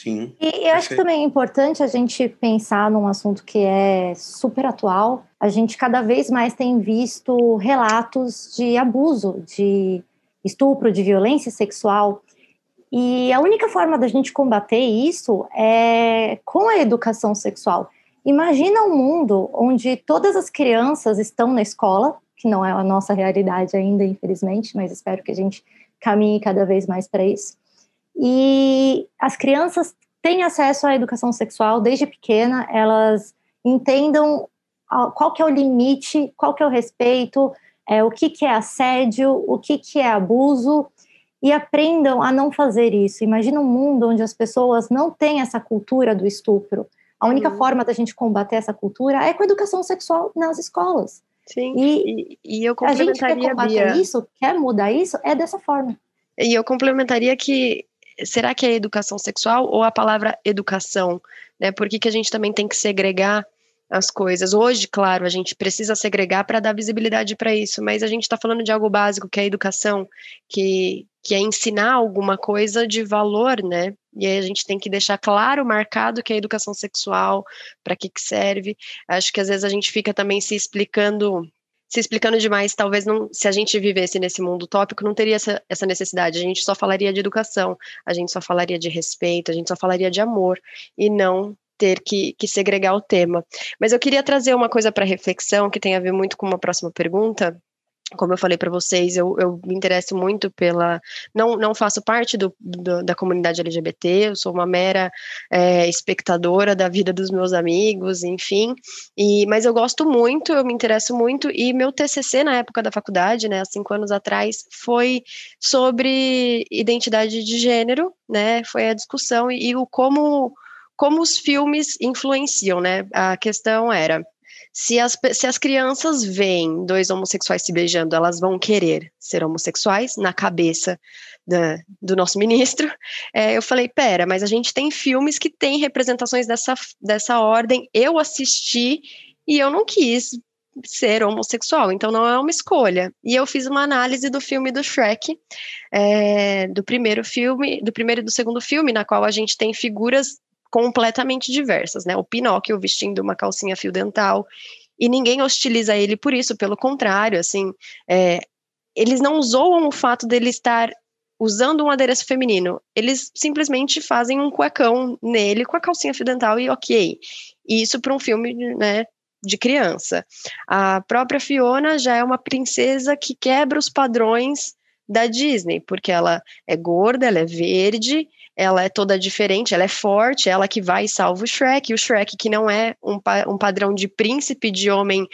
Sim. E eu acho que também é importante a gente pensar num assunto que é super atual. A gente cada vez mais tem visto relatos de abuso, de estupro, de violência sexual. E a única forma da gente combater isso é com a educação sexual. Imagina um mundo onde todas as crianças estão na escola, que não é a nossa realidade ainda, infelizmente, mas espero que a gente caminhe cada vez mais para isso e as crianças têm acesso à educação sexual desde pequena, elas entendam qual que é o limite, qual que é o respeito, é, o que, que é assédio, o que, que é abuso, e aprendam a não fazer isso. Imagina um mundo onde as pessoas não têm essa cultura do estupro. A única uhum. forma da gente combater essa cultura é com a educação sexual nas escolas. Sim, e, e, e eu complementaria, a gente quer combater Bia. isso, quer mudar isso, é dessa forma. E eu complementaria que será que é educação sexual ou a palavra educação? Né? Por que, que a gente também tem que segregar as coisas? Hoje, claro, a gente precisa segregar para dar visibilidade para isso, mas a gente está falando de algo básico, que é a educação, que, que é ensinar alguma coisa de valor, né? E aí a gente tem que deixar claro, marcado que é educação sexual, para que, que serve. Acho que às vezes a gente fica também se explicando se explicando demais, talvez não, se a gente vivesse nesse mundo utópico, não teria essa, essa necessidade. A gente só falaria de educação, a gente só falaria de respeito, a gente só falaria de amor, e não ter que, que segregar o tema. Mas eu queria trazer uma coisa para reflexão que tem a ver muito com uma próxima pergunta, como eu falei para vocês, eu, eu, me interesso muito pela. Não, não faço parte do, do, da comunidade LGBT, eu sou uma mera é, espectadora da vida dos meus amigos, enfim. E, mas eu gosto muito, eu me interesso muito, e meu TCC na época da faculdade, né, há cinco anos atrás, foi sobre identidade de gênero, né? Foi a discussão e, e o como. Como os filmes influenciam, né? A questão era se as, se as crianças veem dois homossexuais se beijando, elas vão querer ser homossexuais na cabeça da, do nosso <laughs> ministro. É, eu falei, pera, mas a gente tem filmes que têm representações dessa, dessa ordem. Eu assisti e eu não quis ser homossexual, então não é uma escolha. E eu fiz uma análise do filme do Shrek, é, do primeiro filme, do primeiro e do segundo filme, na qual a gente tem figuras completamente diversas, né? O Pinóquio vestindo uma calcinha fio dental e ninguém hostiliza ele por isso, pelo contrário, assim, é, eles não zoam o fato dele estar usando um adereço feminino, eles simplesmente fazem um cuecão nele com a calcinha fio dental e ok. E isso para um filme, né, de criança. A própria Fiona já é uma princesa que quebra os padrões da Disney, porque ela é gorda, ela é verde, ela é toda diferente, ela é forte, ela que vai e salva o Shrek, e o Shrek que não é um, um padrão de príncipe, de homem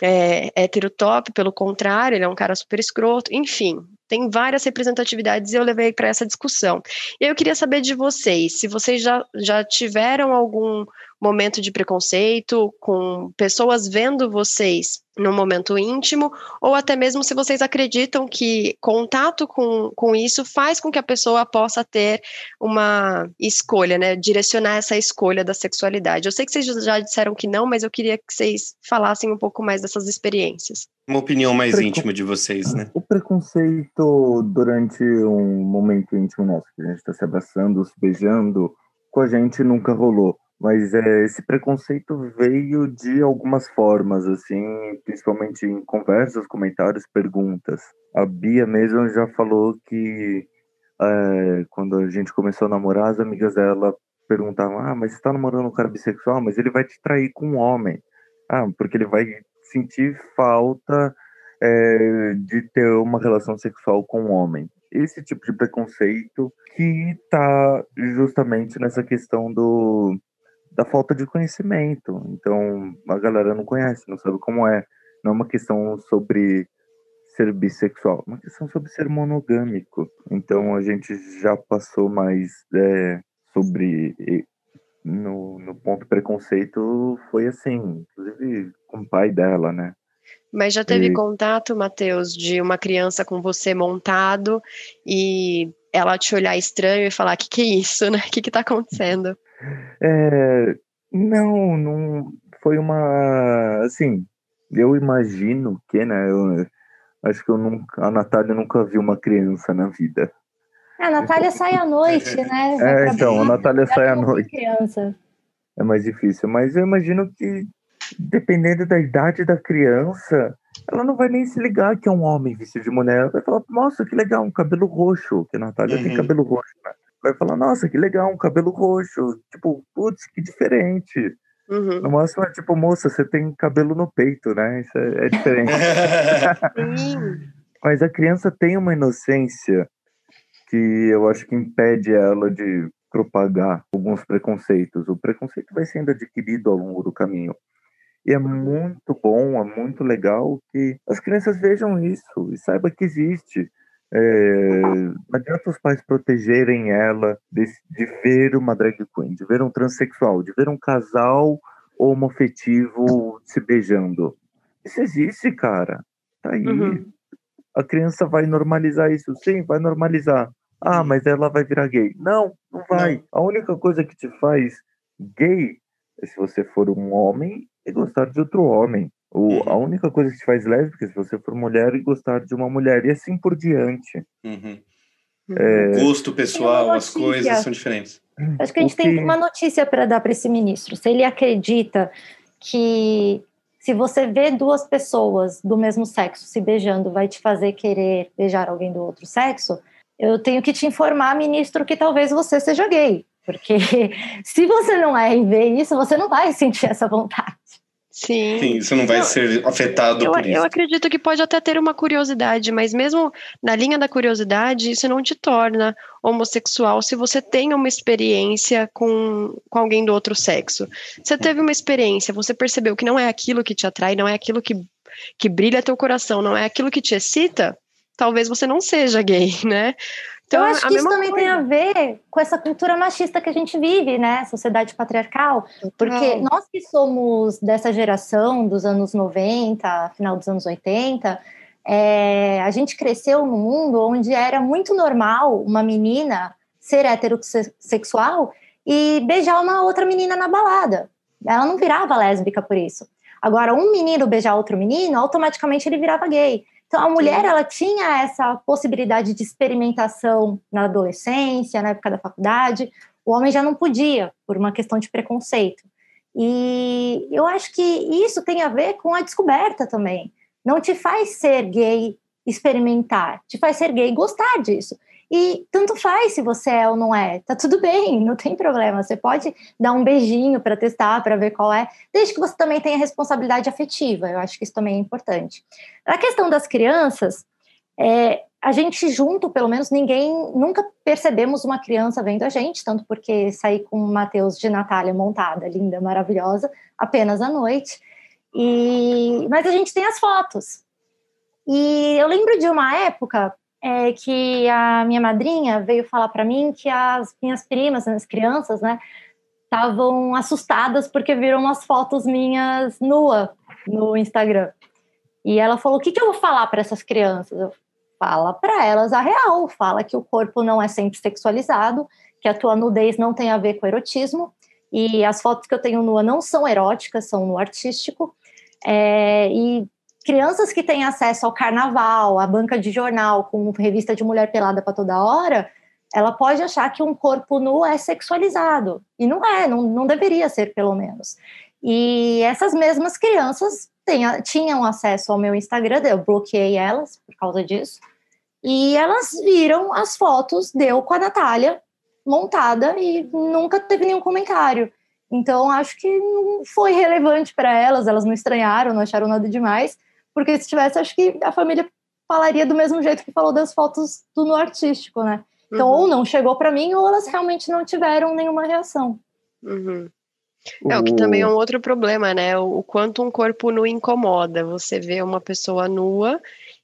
é, heterotop, pelo contrário, ele é um cara super escroto, enfim, tem várias representatividades e eu levei para essa discussão. E eu queria saber de vocês, se vocês já, já tiveram algum momento de preconceito, com pessoas vendo vocês num momento íntimo, ou até mesmo se vocês acreditam que contato com, com isso faz com que a pessoa possa ter uma escolha, né? Direcionar essa escolha da sexualidade. Eu sei que vocês já disseram que não, mas eu queria que vocês falassem um pouco mais dessas experiências. Uma opinião mais Precon... íntima de vocês, né? O preconceito durante um momento íntimo nosso, que a gente está se abraçando, se beijando, com a gente nunca rolou. Mas é, esse preconceito veio de algumas formas, assim, principalmente em conversas, comentários, perguntas. A Bia mesmo já falou que é, quando a gente começou a namorar, as amigas dela perguntavam: Ah, mas você tá namorando um cara bissexual, mas ele vai te trair com um homem. Ah, porque ele vai sentir falta é, de ter uma relação sexual com um homem esse tipo de preconceito que está justamente nessa questão do da falta de conhecimento. Então, a galera não conhece, não sabe como é. Não é uma questão sobre ser bissexual, é uma questão sobre ser monogâmico. Então, a gente já passou mais é, sobre. No, no ponto preconceito, foi assim, inclusive com o pai dela, né? Mas já teve e... contato, Matheus, de uma criança com você montado e ela te olhar estranho e falar: o que, que é isso, né? O <laughs> que, que tá acontecendo? É, não, não foi uma. Assim, eu imagino que, né? Eu, acho que eu nunca, a Natália nunca viu uma criança na vida. É, a Natália sai à noite, né? é, então, a Natália sai à noite. Criança. É mais difícil, mas eu imagino que, dependendo da idade da criança, ela não vai nem se ligar que é um homem vestido de mulher. Ela vai falar, nossa, que legal, um cabelo roxo, que a Natália uhum. tem cabelo roxo, né? Vai falar, nossa, que legal, um cabelo roxo. Tipo, putz, que diferente. Uhum. No máximo é tipo, moça, você tem cabelo no peito, né? Isso é, é diferente. <laughs> Mas a criança tem uma inocência que eu acho que impede ela de propagar alguns preconceitos. O preconceito vai sendo adquirido ao longo do caminho. E é muito bom, é muito legal que as crianças vejam isso e saibam que existe É, não adianta os pais protegerem ela de, de, ver uma drag queen, de ver um transexual, de ver um casal homofetivo se beijando. Isso existe, cara. Tá aí. Uhum. A criança vai normalizar isso? Sim, vai normalizar. Ah, mas ela vai virar gay. Não, não vai. Não. A única coisa que te faz gay é se você for um homem e gostar de outro homem. O, uhum. A única coisa que te faz lésbica é se você for mulher e gostar de uma mulher, e assim por diante. Uhum. É... O gosto pessoal, as coisas são diferentes. <clears throat> Acho que a gente que... tem uma notícia para dar para esse ministro. Se ele acredita que se você vê duas pessoas do mesmo sexo se beijando, vai te fazer querer beijar alguém do outro sexo, eu tenho que te informar, ministro, que talvez você seja gay. Porque <laughs> se você não é e vê isso, você não vai sentir essa vontade. Sim. Sim, isso não vai eu, ser afetado eu, por isso. Eu acredito que pode até ter uma curiosidade, mas mesmo na linha da curiosidade, isso não te torna homossexual se você tem uma experiência com, com alguém do outro sexo. Você teve uma experiência, você percebeu que não é aquilo que te atrai, não é aquilo que, que brilha teu coração, não é aquilo que te excita, talvez você não seja gay, <laughs> né? Então, eu acho que isso também coisa. tem a ver com essa cultura machista que a gente vive, né? Sociedade patriarcal. Porque nós que somos dessa geração dos anos 90, final dos anos 80, é, a gente cresceu num mundo onde era muito normal uma menina ser heterossexual e beijar uma outra menina na balada. Ela não virava lésbica por isso. Agora, um menino beijar outro menino, automaticamente ele virava gay. Então, a mulher ela tinha essa possibilidade de experimentação na adolescência, na época da faculdade. O homem já não podia, por uma questão de preconceito. E eu acho que isso tem a ver com a descoberta também. Não te faz ser gay experimentar, te faz ser gay gostar disso. E tanto faz se você é ou não é, tá tudo bem, não tem problema. Você pode dar um beijinho para testar, para ver qual é, desde que você também tenha responsabilidade afetiva. Eu acho que isso também é importante. Na questão das crianças, é, a gente junto, pelo menos ninguém, nunca percebemos uma criança vendo a gente, tanto porque saí com o Matheus de Natália montada, linda, maravilhosa, apenas à noite. E, mas a gente tem as fotos. E eu lembro de uma época, é que a minha madrinha veio falar para mim que as minhas primas, as crianças, né, estavam assustadas porque viram umas fotos minhas nua no Instagram. E ela falou: "O que, que eu vou falar para essas crianças?" Eu fala para elas a real, fala que o corpo não é sempre sexualizado, que a tua nudez não tem a ver com erotismo e as fotos que eu tenho nua não são eróticas, são no artístico. É, e crianças que têm acesso ao carnaval, à banca de jornal, com revista de mulher pelada para toda hora, ela pode achar que um corpo nu é sexualizado. E não é, não, não deveria ser, pelo menos. E essas mesmas crianças tenha, tinham acesso ao meu Instagram, eu bloqueei elas por causa disso. E elas viram as fotos deu com a Natália montada e nunca teve nenhum comentário. Então acho que não foi relevante para elas, elas não estranharam, não acharam nada demais. Porque se tivesse, acho que a família falaria do mesmo jeito que falou das fotos do no artístico, né? Então, uhum. ou não chegou para mim, ou elas realmente não tiveram nenhuma reação. Uhum. É, o que também é um outro problema, né? O, o quanto um corpo nu incomoda. Você vê uma pessoa nua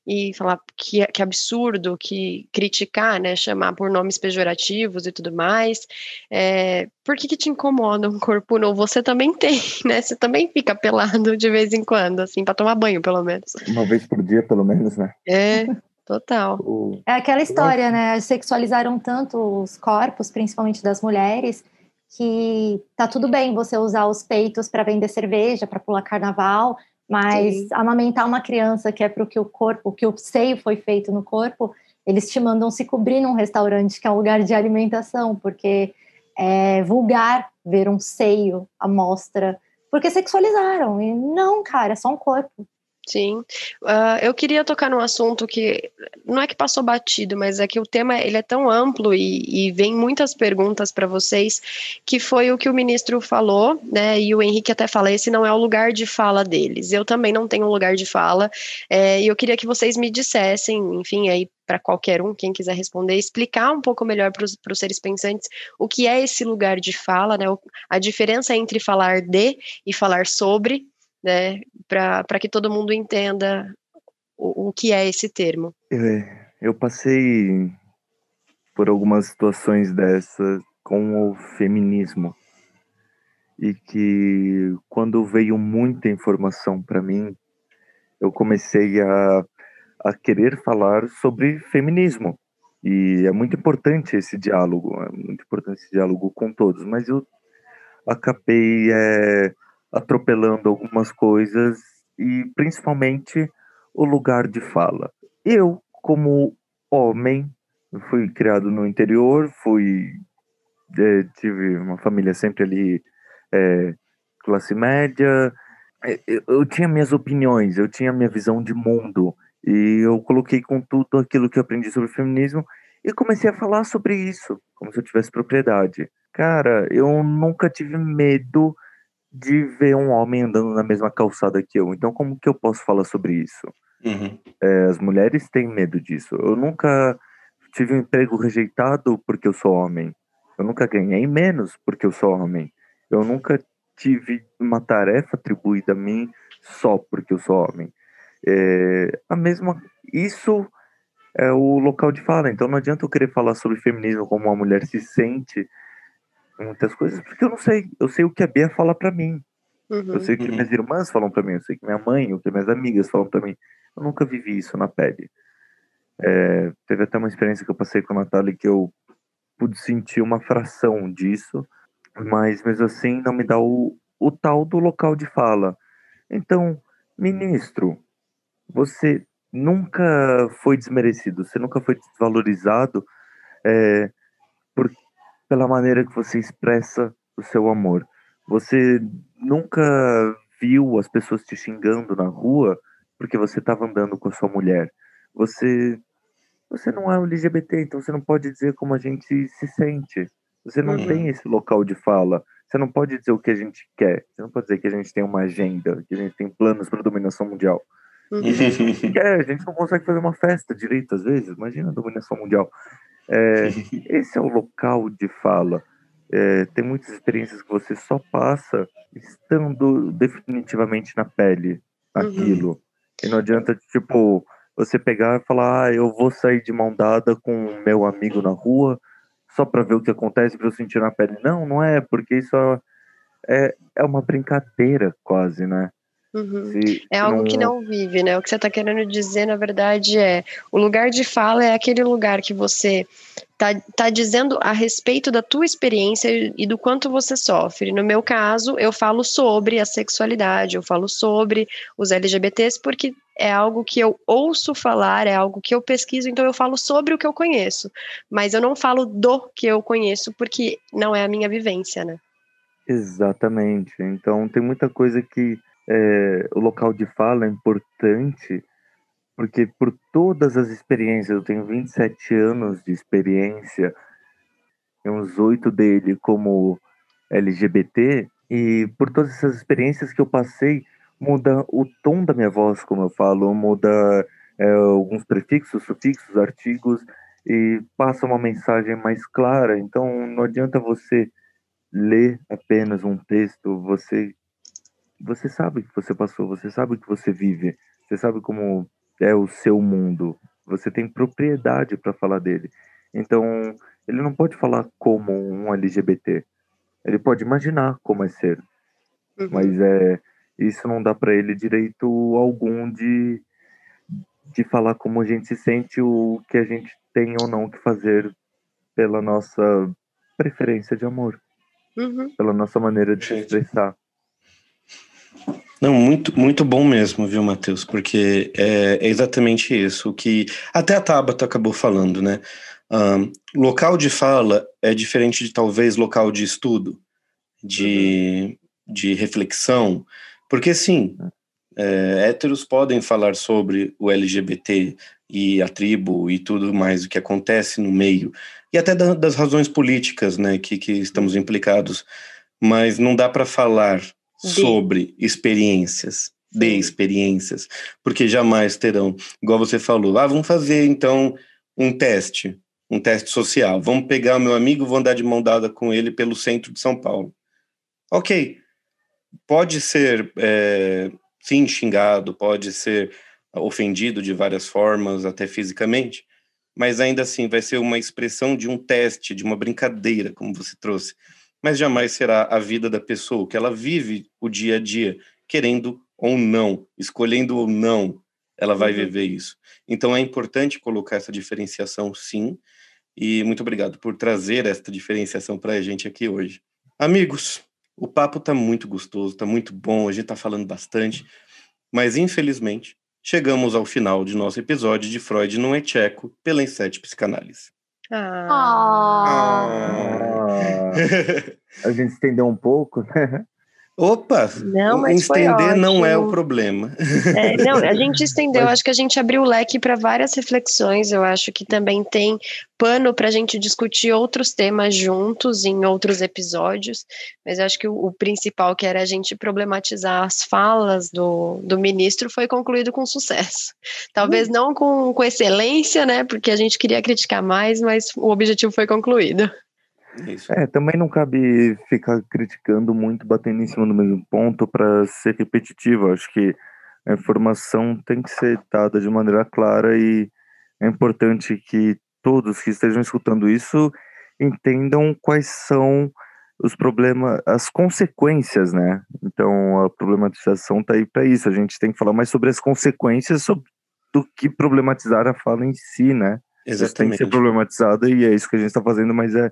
e falar que, que absurdo, que criticar, né, chamar por nomes pejorativos e tudo mais. É, por que, que te incomoda um corpo novo? Você também <laughs> tem, né? Você também fica pelado de vez em quando, assim, para tomar banho, pelo menos. Uma vez por dia, pelo menos, né? É. Total. <laughs> É aquela história, né? Sexualizaram tanto os corpos, principalmente das mulheres, que tá tudo bem você usar os peitos para vender cerveja, para pular carnaval, mas Sim. amamentar uma criança que é para o que o corpo, que o seio foi feito no corpo, eles te mandam se cobrir num restaurante que é um lugar de alimentação, porque é vulgar ver um seio à mostra, porque sexualizaram. E não, cara, é só um corpo. Sim, uh, eu queria tocar num assunto que não é que passou batido, mas é que o tema ele é tão amplo e, e vem muitas perguntas para vocês, que foi o que o ministro falou, né? E o Henrique até fala, esse não é o lugar de fala deles. Eu também não tenho lugar de fala, é, e eu queria que vocês me dissessem, enfim, aí para qualquer um, quem quiser responder, explicar um pouco melhor para os seres pensantes o que é esse lugar de fala, né? A diferença entre falar de e falar sobre, né, para que todo mundo entenda o, o, que é esse termo. Eu, eu passei por algumas situações dessas com o feminismo e que quando veio muita informação para mim, eu comecei a, a querer falar sobre feminismo. E é muito importante esse diálogo, é muito importante esse diálogo com todos, mas eu acabei é, atropelando algumas coisas e principalmente o lugar de fala. Eu, como homem, fui criado no interior, fui é, tive uma família sempre ali é, classe média. É, eu, eu tinha minhas opiniões, eu tinha minha visão de mundo e eu coloquei com tudo aquilo que eu aprendi sobre feminismo e comecei a falar sobre isso, como se eu tivesse propriedade. Cara, eu nunca tive medo de ver um homem andando na mesma calçada que eu. Então, como que eu posso falar sobre isso? Uhum. É, as mulheres têm medo disso. Eu nunca tive um emprego rejeitado porque eu sou homem. Eu nunca ganhei menos porque eu sou homem. Eu nunca tive uma tarefa atribuída a mim só porque eu sou homem. É, a mesma, isso é o local de fala. Então não adianta eu querer falar sobre feminismo como uma mulher se sente muitas coisas, porque eu não sei. Eu sei o que a Bia fala para mim. Uhum, eu sei o que uhum. minhas irmãs falam para mim. Eu sei o que minha mãe, o que minhas amigas falam para mim. Eu nunca vivi isso na pele. É, teve até uma experiência que eu passei com a Natália que eu pude sentir uma fração disso, mas mesmo assim não me dá o, o tal do local de fala. Então, ministro, você nunca foi desmerecido, você nunca foi desvalorizado é, por, pela maneira que você expressa o seu amor. Você nunca viu as pessoas te xingando na rua porque você estava andando com a sua mulher. Você você não é LGBT, então você não pode dizer como a gente se sente. Você não uhum. tem esse local de fala. Você não pode dizer o que a gente quer. Você não pode dizer que a gente tem uma agenda, que a gente tem planos para dominação mundial. Uhum. <laughs> a gente não consegue fazer uma festa direito às vezes. Imagina a dominação mundial. É, <laughs> esse é o local de fala. É, tem muitas experiências que você só passa estando definitivamente na pele aquilo. Uhum. E não adianta, tipo, você pegar e falar, ah, eu vou sair de mão dada com meu amigo na rua só para ver o que acontece, para eu sentir na pele. Não, não é, porque isso é, é uma brincadeira quase, né? Uhum. é algo não... que não vive, né? O que você está querendo dizer, na verdade, é o lugar de fala é aquele lugar que você tá, tá dizendo a respeito da tua experiência e do quanto você sofre. No meu caso, eu falo sobre a sexualidade, eu falo sobre os LGBTs, porque é algo que eu ouço falar, é algo que eu pesquiso, então eu falo sobre o que eu conheço. Mas eu não falo do que eu conheço, porque não é a minha vivência, né? Exatamente. Então tem muita coisa que é, o local de fala é importante, porque por todas as experiências, eu tenho 27 anos de experiência, uns oito dele como LGBT, e por todas essas experiências que eu passei, muda o tom da minha voz, como eu falo, muda é, alguns prefixos, sufixos, artigos, e passa uma mensagem mais clara. Então, não adianta você ler apenas um texto, você você sabe que você passou, você sabe que você vive, você sabe como é o seu mundo, você tem propriedade para falar dele. Então, ele não pode falar como um LGBT. Ele pode imaginar como é ser. Uhum. Mas é isso não dá para ele direito algum de de falar como a gente se sente o que a gente tem ou não que fazer pela nossa preferência de amor. Uhum. Pela nossa maneira de se expressar. Não, muito, muito bom mesmo, viu, Matheus? Porque é, é exatamente isso. O que até a Tabata acabou falando, né? Um, local de fala é diferente de talvez local de estudo, de, uhum. de reflexão, porque sim, é, héteros podem falar sobre o LGBT e a tribo e tudo mais o que acontece no meio, e até da, das razões políticas né, que, que estamos implicados, mas não dá para falar sobre experiências, de experiências, porque jamais terão, igual você falou, ah, vamos fazer então um teste, um teste social, vamos pegar o meu amigo, vou andar de mão dada com ele pelo centro de São Paulo. Ok, pode ser, é, sim, xingado, pode ser ofendido de várias formas, até fisicamente, mas ainda assim vai ser uma expressão de um teste, de uma brincadeira, como você trouxe. Mas jamais será a vida da pessoa, que ela vive o dia a dia, querendo ou não, escolhendo ou não, ela vai uhum. viver isso. Então é importante colocar essa diferenciação, sim, e muito obrigado por trazer esta diferenciação para a gente aqui hoje. Amigos, o papo está muito gostoso, está muito bom, a gente está falando bastante, mas infelizmente chegamos ao final de nosso episódio de Freud não é tcheco pela Insete Psicanálise. Ah. ah. a gente estendeu um pouco, né? Opa! Não, mas estender não é o problema. É, não, a gente estendeu, acho que a gente abriu o leque para várias reflexões. Eu acho que também tem pano para a gente discutir outros temas juntos em outros episódios. Mas acho que o, o, principal, que era a gente problematizar as falas do, do ministro, foi concluído com sucesso. Talvez hum. não com, com excelência, né? Porque a gente queria criticar mais, mas o objetivo foi concluído. Isso. É, também não cabe ficar criticando muito, batendo em cima do mesmo ponto para ser repetitivo. Acho que a informação tem que ser dada de maneira clara e é importante que todos que estejam escutando isso entendam quais são os problemas, as consequências, né? Então a problematização está aí para isso. A gente tem que falar mais sobre as consequências sobre, do que problematizar a fala em si, né? Exatamente. Isso tem que ser problematizado e é isso que a gente está fazendo, mas é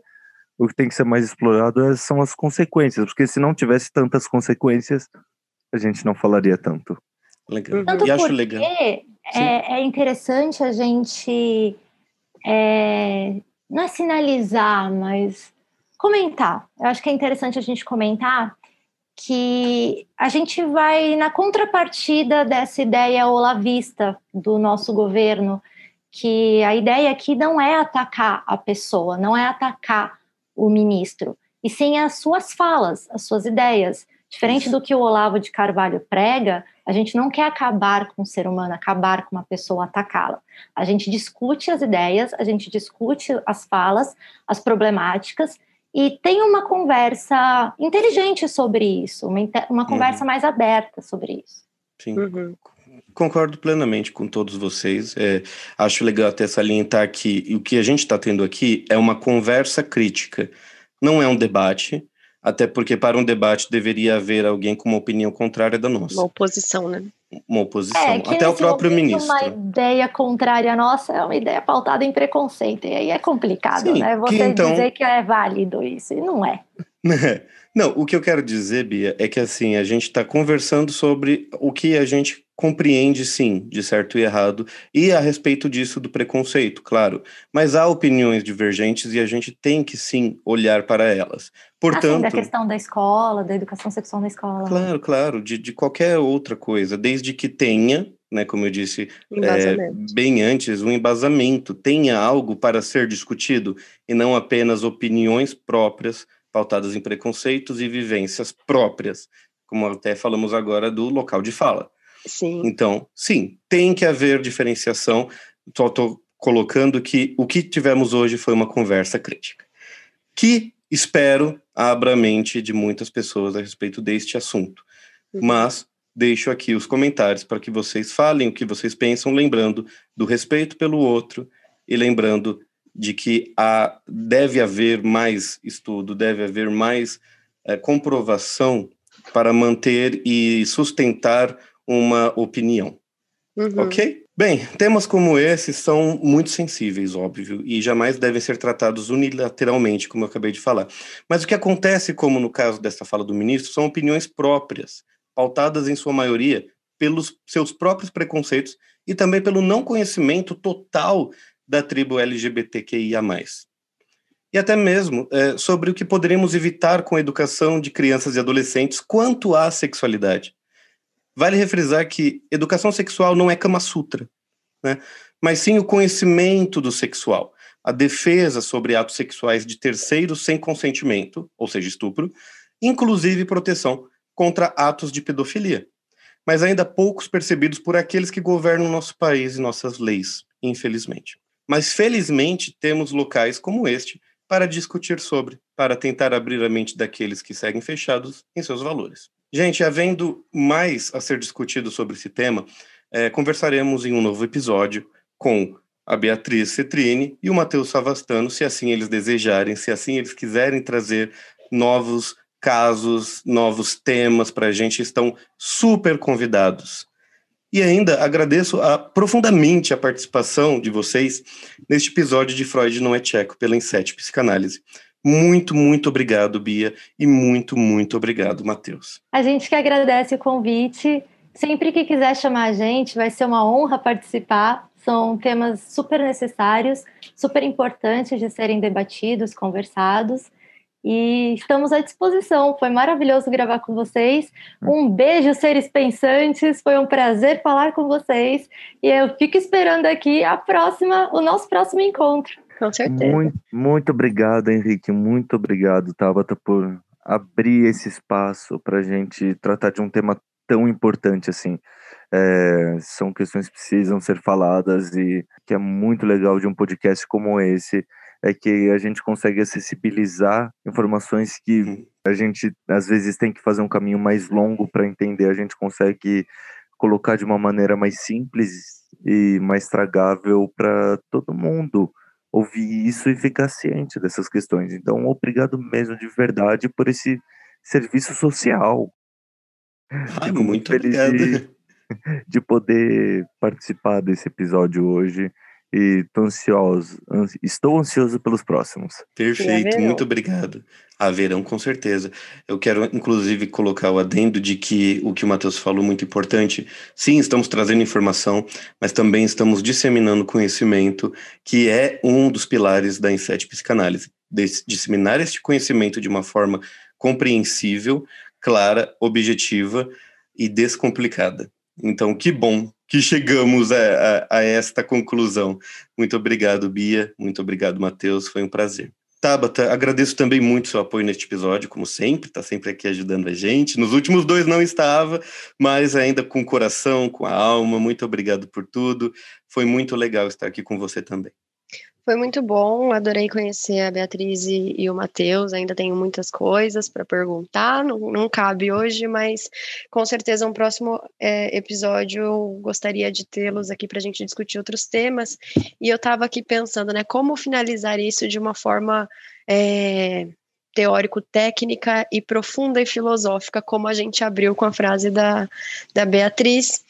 o que tem que ser mais explorado é, são as consequências, porque se não tivesse tantas consequências, a gente não falaria tanto. Legal. Tanto e acho legal. É, é, interessante a gente é, não é sinalizar, mas comentar. Eu acho que é interessante a gente comentar que a gente vai na contrapartida dessa ideia olavista do nosso governo, que a ideia aqui não é atacar a pessoa, não é atacar o ministro, e sim as suas falas, as suas ideias. Diferente do que o Olavo de Carvalho prega, a gente não quer acabar com o ser humano, acabar com uma pessoa, atacá-la. A gente discute as ideias, a gente discute as falas, as problemáticas e tem uma conversa inteligente sobre isso, uma, uma conversa uhum. mais aberta sobre isso. Sim. Uhum. Concordo plenamente com todos vocês. É, acho legal até salientar que o que a gente está tendo aqui é uma conversa crítica, não é um debate, até porque para um debate deveria haver alguém com uma opinião contrária da nossa. Uma oposição, né? Uma oposição. É, até o próprio ministro. Uma ideia contrária à nossa é uma ideia pautada em preconceito, e aí é complicado, Sim, né? Você que, então... dizer que é válido isso, e não é. <laughs> Não, o que eu quero dizer, Bia, é que assim, a gente está conversando sobre o que a gente compreende, sim, de certo e errado, e a respeito disso do preconceito, claro. Mas há opiniões divergentes e a gente tem que, sim, olhar para elas. Portanto. Assim, da questão da escola, da educação sexual na escola. Claro, claro, de, de qualquer outra coisa, desde que tenha né, como eu disse é, bem antes, um embasamento, tenha algo para ser discutido e não apenas opiniões próprias pautadas em preconceitos e vivências próprias, como até falamos agora do local de fala. Sim. Então, sim, tem que haver diferenciação. Só estou colocando que o que tivemos hoje foi uma conversa crítica, que espero abra a mente de muitas pessoas a respeito deste assunto. Uhum. Mas deixo aqui os comentários para que vocês falem o que vocês pensam, lembrando do respeito pelo outro e lembrando de que há, deve haver mais estudo, deve haver mais é, comprovação para manter e sustentar uma opinião. Uhum. Ok? Bem, temas como esses são muito sensíveis, óbvio, e jamais devem ser tratados unilateralmente, como eu acabei de falar. Mas o que acontece, como no caso dessa fala do ministro, são opiniões próprias, pautadas em sua maioria pelos seus próprios preconceitos e também pelo não conhecimento total da tribo LGBTQIA. E até mesmo é, sobre o que poderíamos evitar com a educação de crianças e adolescentes quanto à sexualidade. Vale refrisar que educação sexual não é Kama Sutra, né? mas sim o conhecimento do sexual, a defesa sobre atos sexuais de terceiros sem consentimento, ou seja, estupro, inclusive proteção contra atos de pedofilia, mas ainda poucos percebidos por aqueles que governam nosso país e nossas leis, infelizmente. Mas felizmente temos locais como este para discutir sobre, para tentar abrir a mente daqueles que seguem fechados em seus valores. Gente, havendo mais a ser discutido sobre esse tema, é, conversaremos em um novo episódio com a Beatriz Cetrini e o Matheus Savastano, se assim eles desejarem, se assim eles quiserem trazer novos casos, novos temas para a gente, estão super convidados. E ainda agradeço a, profundamente a participação de vocês neste episódio de Freud não é tcheco pela Inset Psicanálise. Muito, muito obrigado, Bia, e muito, muito obrigado, Matheus. A gente que agradece o convite. Sempre que quiser chamar a gente, vai ser uma honra participar. São temas super necessários, super importantes de serem debatidos, conversados. E estamos à disposição. Foi maravilhoso gravar com vocês. Um beijo, seres pensantes. Foi um prazer falar com vocês. E eu fico esperando aqui a próxima, o nosso próximo encontro. Com certeza. Muito, muito obrigado, Henrique. Muito obrigado, Tabata, por abrir esse espaço para a gente tratar de um tema tão importante assim. É, são questões que precisam ser faladas e que é muito legal de um podcast como esse é que a gente consegue acessibilizar informações que a gente às vezes tem que fazer um caminho mais longo para entender, a gente consegue colocar de uma maneira mais simples e mais tragável para todo mundo ouvir isso e ficar ciente dessas questões. Então, obrigado mesmo de verdade por esse serviço social. Ai, Fico muito feliz de, <laughs> de poder participar desse episódio hoje e tô ansioso, estou ansioso pelos próximos. Perfeito, muito obrigado. Haverão, com certeza. Eu quero, inclusive, colocar o adendo de que o que o Matheus falou muito importante. Sim, estamos trazendo informação, mas também estamos disseminando conhecimento, que é um dos pilares da Inset Psicanálise. Disseminar este conhecimento de uma forma compreensível, clara, objetiva e descomplicada. Então, que bom que chegamos a, a, a, esta conclusão. Muito obrigado, Bia. Muito obrigado, Matheus. Foi um prazer. Tabata, agradeço também muito seu apoio neste episódio, como sempre, está sempre aqui ajudando a gente. Nos últimos dois não estava, mas ainda com o coração, com a alma. Muito obrigado por tudo. Foi muito legal estar aqui com você também. Foi muito bom, adorei conhecer a Beatriz e, e o Matheus. Ainda tenho muitas coisas para perguntar, não, não, cabe hoje, mas com certeza um próximo é, episódio eu gostaria de tê-los aqui para a gente discutir outros temas. E eu estava aqui pensando, né, como finalizar isso de uma forma é, teórico-técnica e profunda e filosófica, como a gente abriu com a frase da, da Beatriz.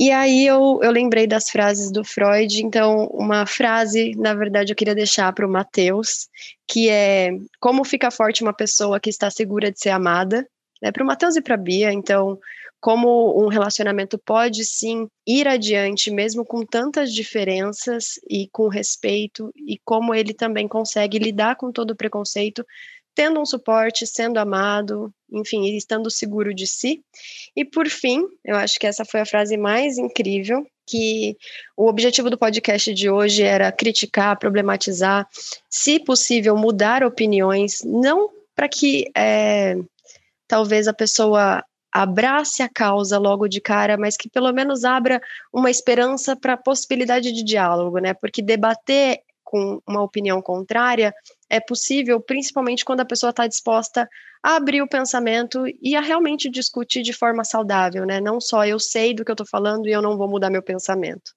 E aí eu, eu lembrei das frases do Freud, então uma frase, na verdade, eu queria deixar para o Matheus, que é como fica forte uma pessoa que está segura de ser amada, né? Para o Matheus e para a Bia, então, como um relacionamento pode sim ir adiante, mesmo com tantas diferenças e com respeito, e como ele também consegue lidar com todo o preconceito tendo um suporte, sendo amado, enfim, estando seguro de si. E por fim, eu acho que essa foi a frase mais incrível, que o objetivo do podcast de hoje era criticar, problematizar, se possível, mudar opiniões, não para que é, talvez a pessoa abrace a causa logo de cara, mas que pelo menos abra uma esperança para a possibilidade de diálogo, né? Porque debater com uma opinião contrária é possível, principalmente quando a pessoa está disposta a abrir o pensamento e a realmente discutir de forma saudável, né? Não só eu sei do que eu estou falando e eu não vou mudar meu pensamento.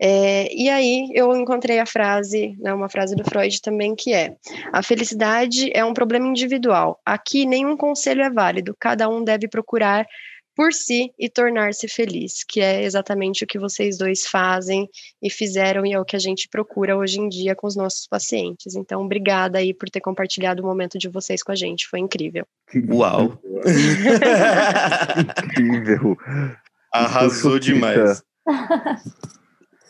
É, e aí eu encontrei a frase, né, uma frase do Freud também, que é: a felicidade é um problema individual. Aqui nenhum conselho é válido, cada um deve procurar por si e tornar-se feliz, que é exatamente o que vocês dois fazem e fizeram e é o que a gente procura hoje em dia com os nossos pacientes. Então, obrigada aí por ter compartilhado o momento de vocês com a gente, foi incrível. Uau! <laughs> incrível! Arrasou demais.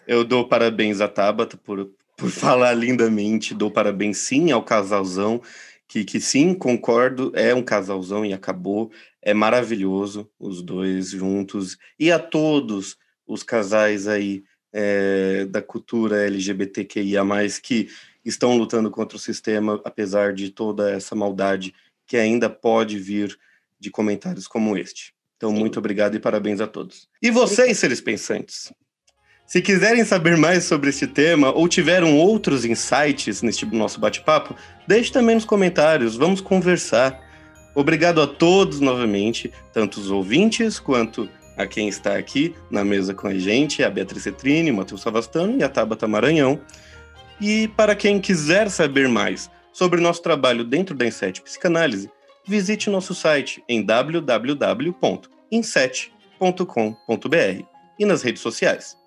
Eu dou parabéns à Tabata por, por <laughs> falar lindamente, dou parabéns sim ao casalzão, que, que sim, concordo, é um casalzão e acabou. É maravilhoso os dois juntos. E a todos os casais aí é, da cultura LGBTQIA, que estão lutando contra o sistema, apesar de toda essa maldade que ainda pode vir de comentários como este. Então, Sim. muito obrigado e parabéns a todos. E vocês, seres pensantes? Se quiserem saber mais sobre este tema ou tiveram outros insights neste nosso bate-papo, deixe também nos comentários, vamos conversar. Obrigado a todos novamente, tanto os ouvintes quanto a quem está aqui na mesa com a gente, a Beatriz Cetrini, o Matheus Savastano e a Tabata Maranhão. E para quem quiser saber mais sobre o nosso trabalho dentro da Inset Psicanálise, visite nosso site em www.inset.com.br e nas redes sociais.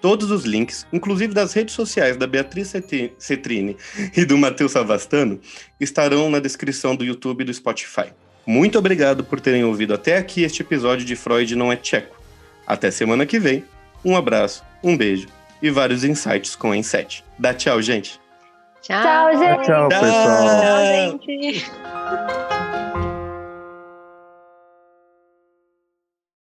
Todos os links, inclusive das redes sociais da Beatriz Cetrini e do Matheus Savastano, estarão na descrição do YouTube e do Spotify. Muito obrigado por terem ouvido até aqui este episódio de Freud Não é Tcheco. Até semana que vem. Um abraço, um beijo e vários insights com a Inset. Dá tchau, gente. Tchau, tchau gente. Tchau, pessoal. Tchau, gente.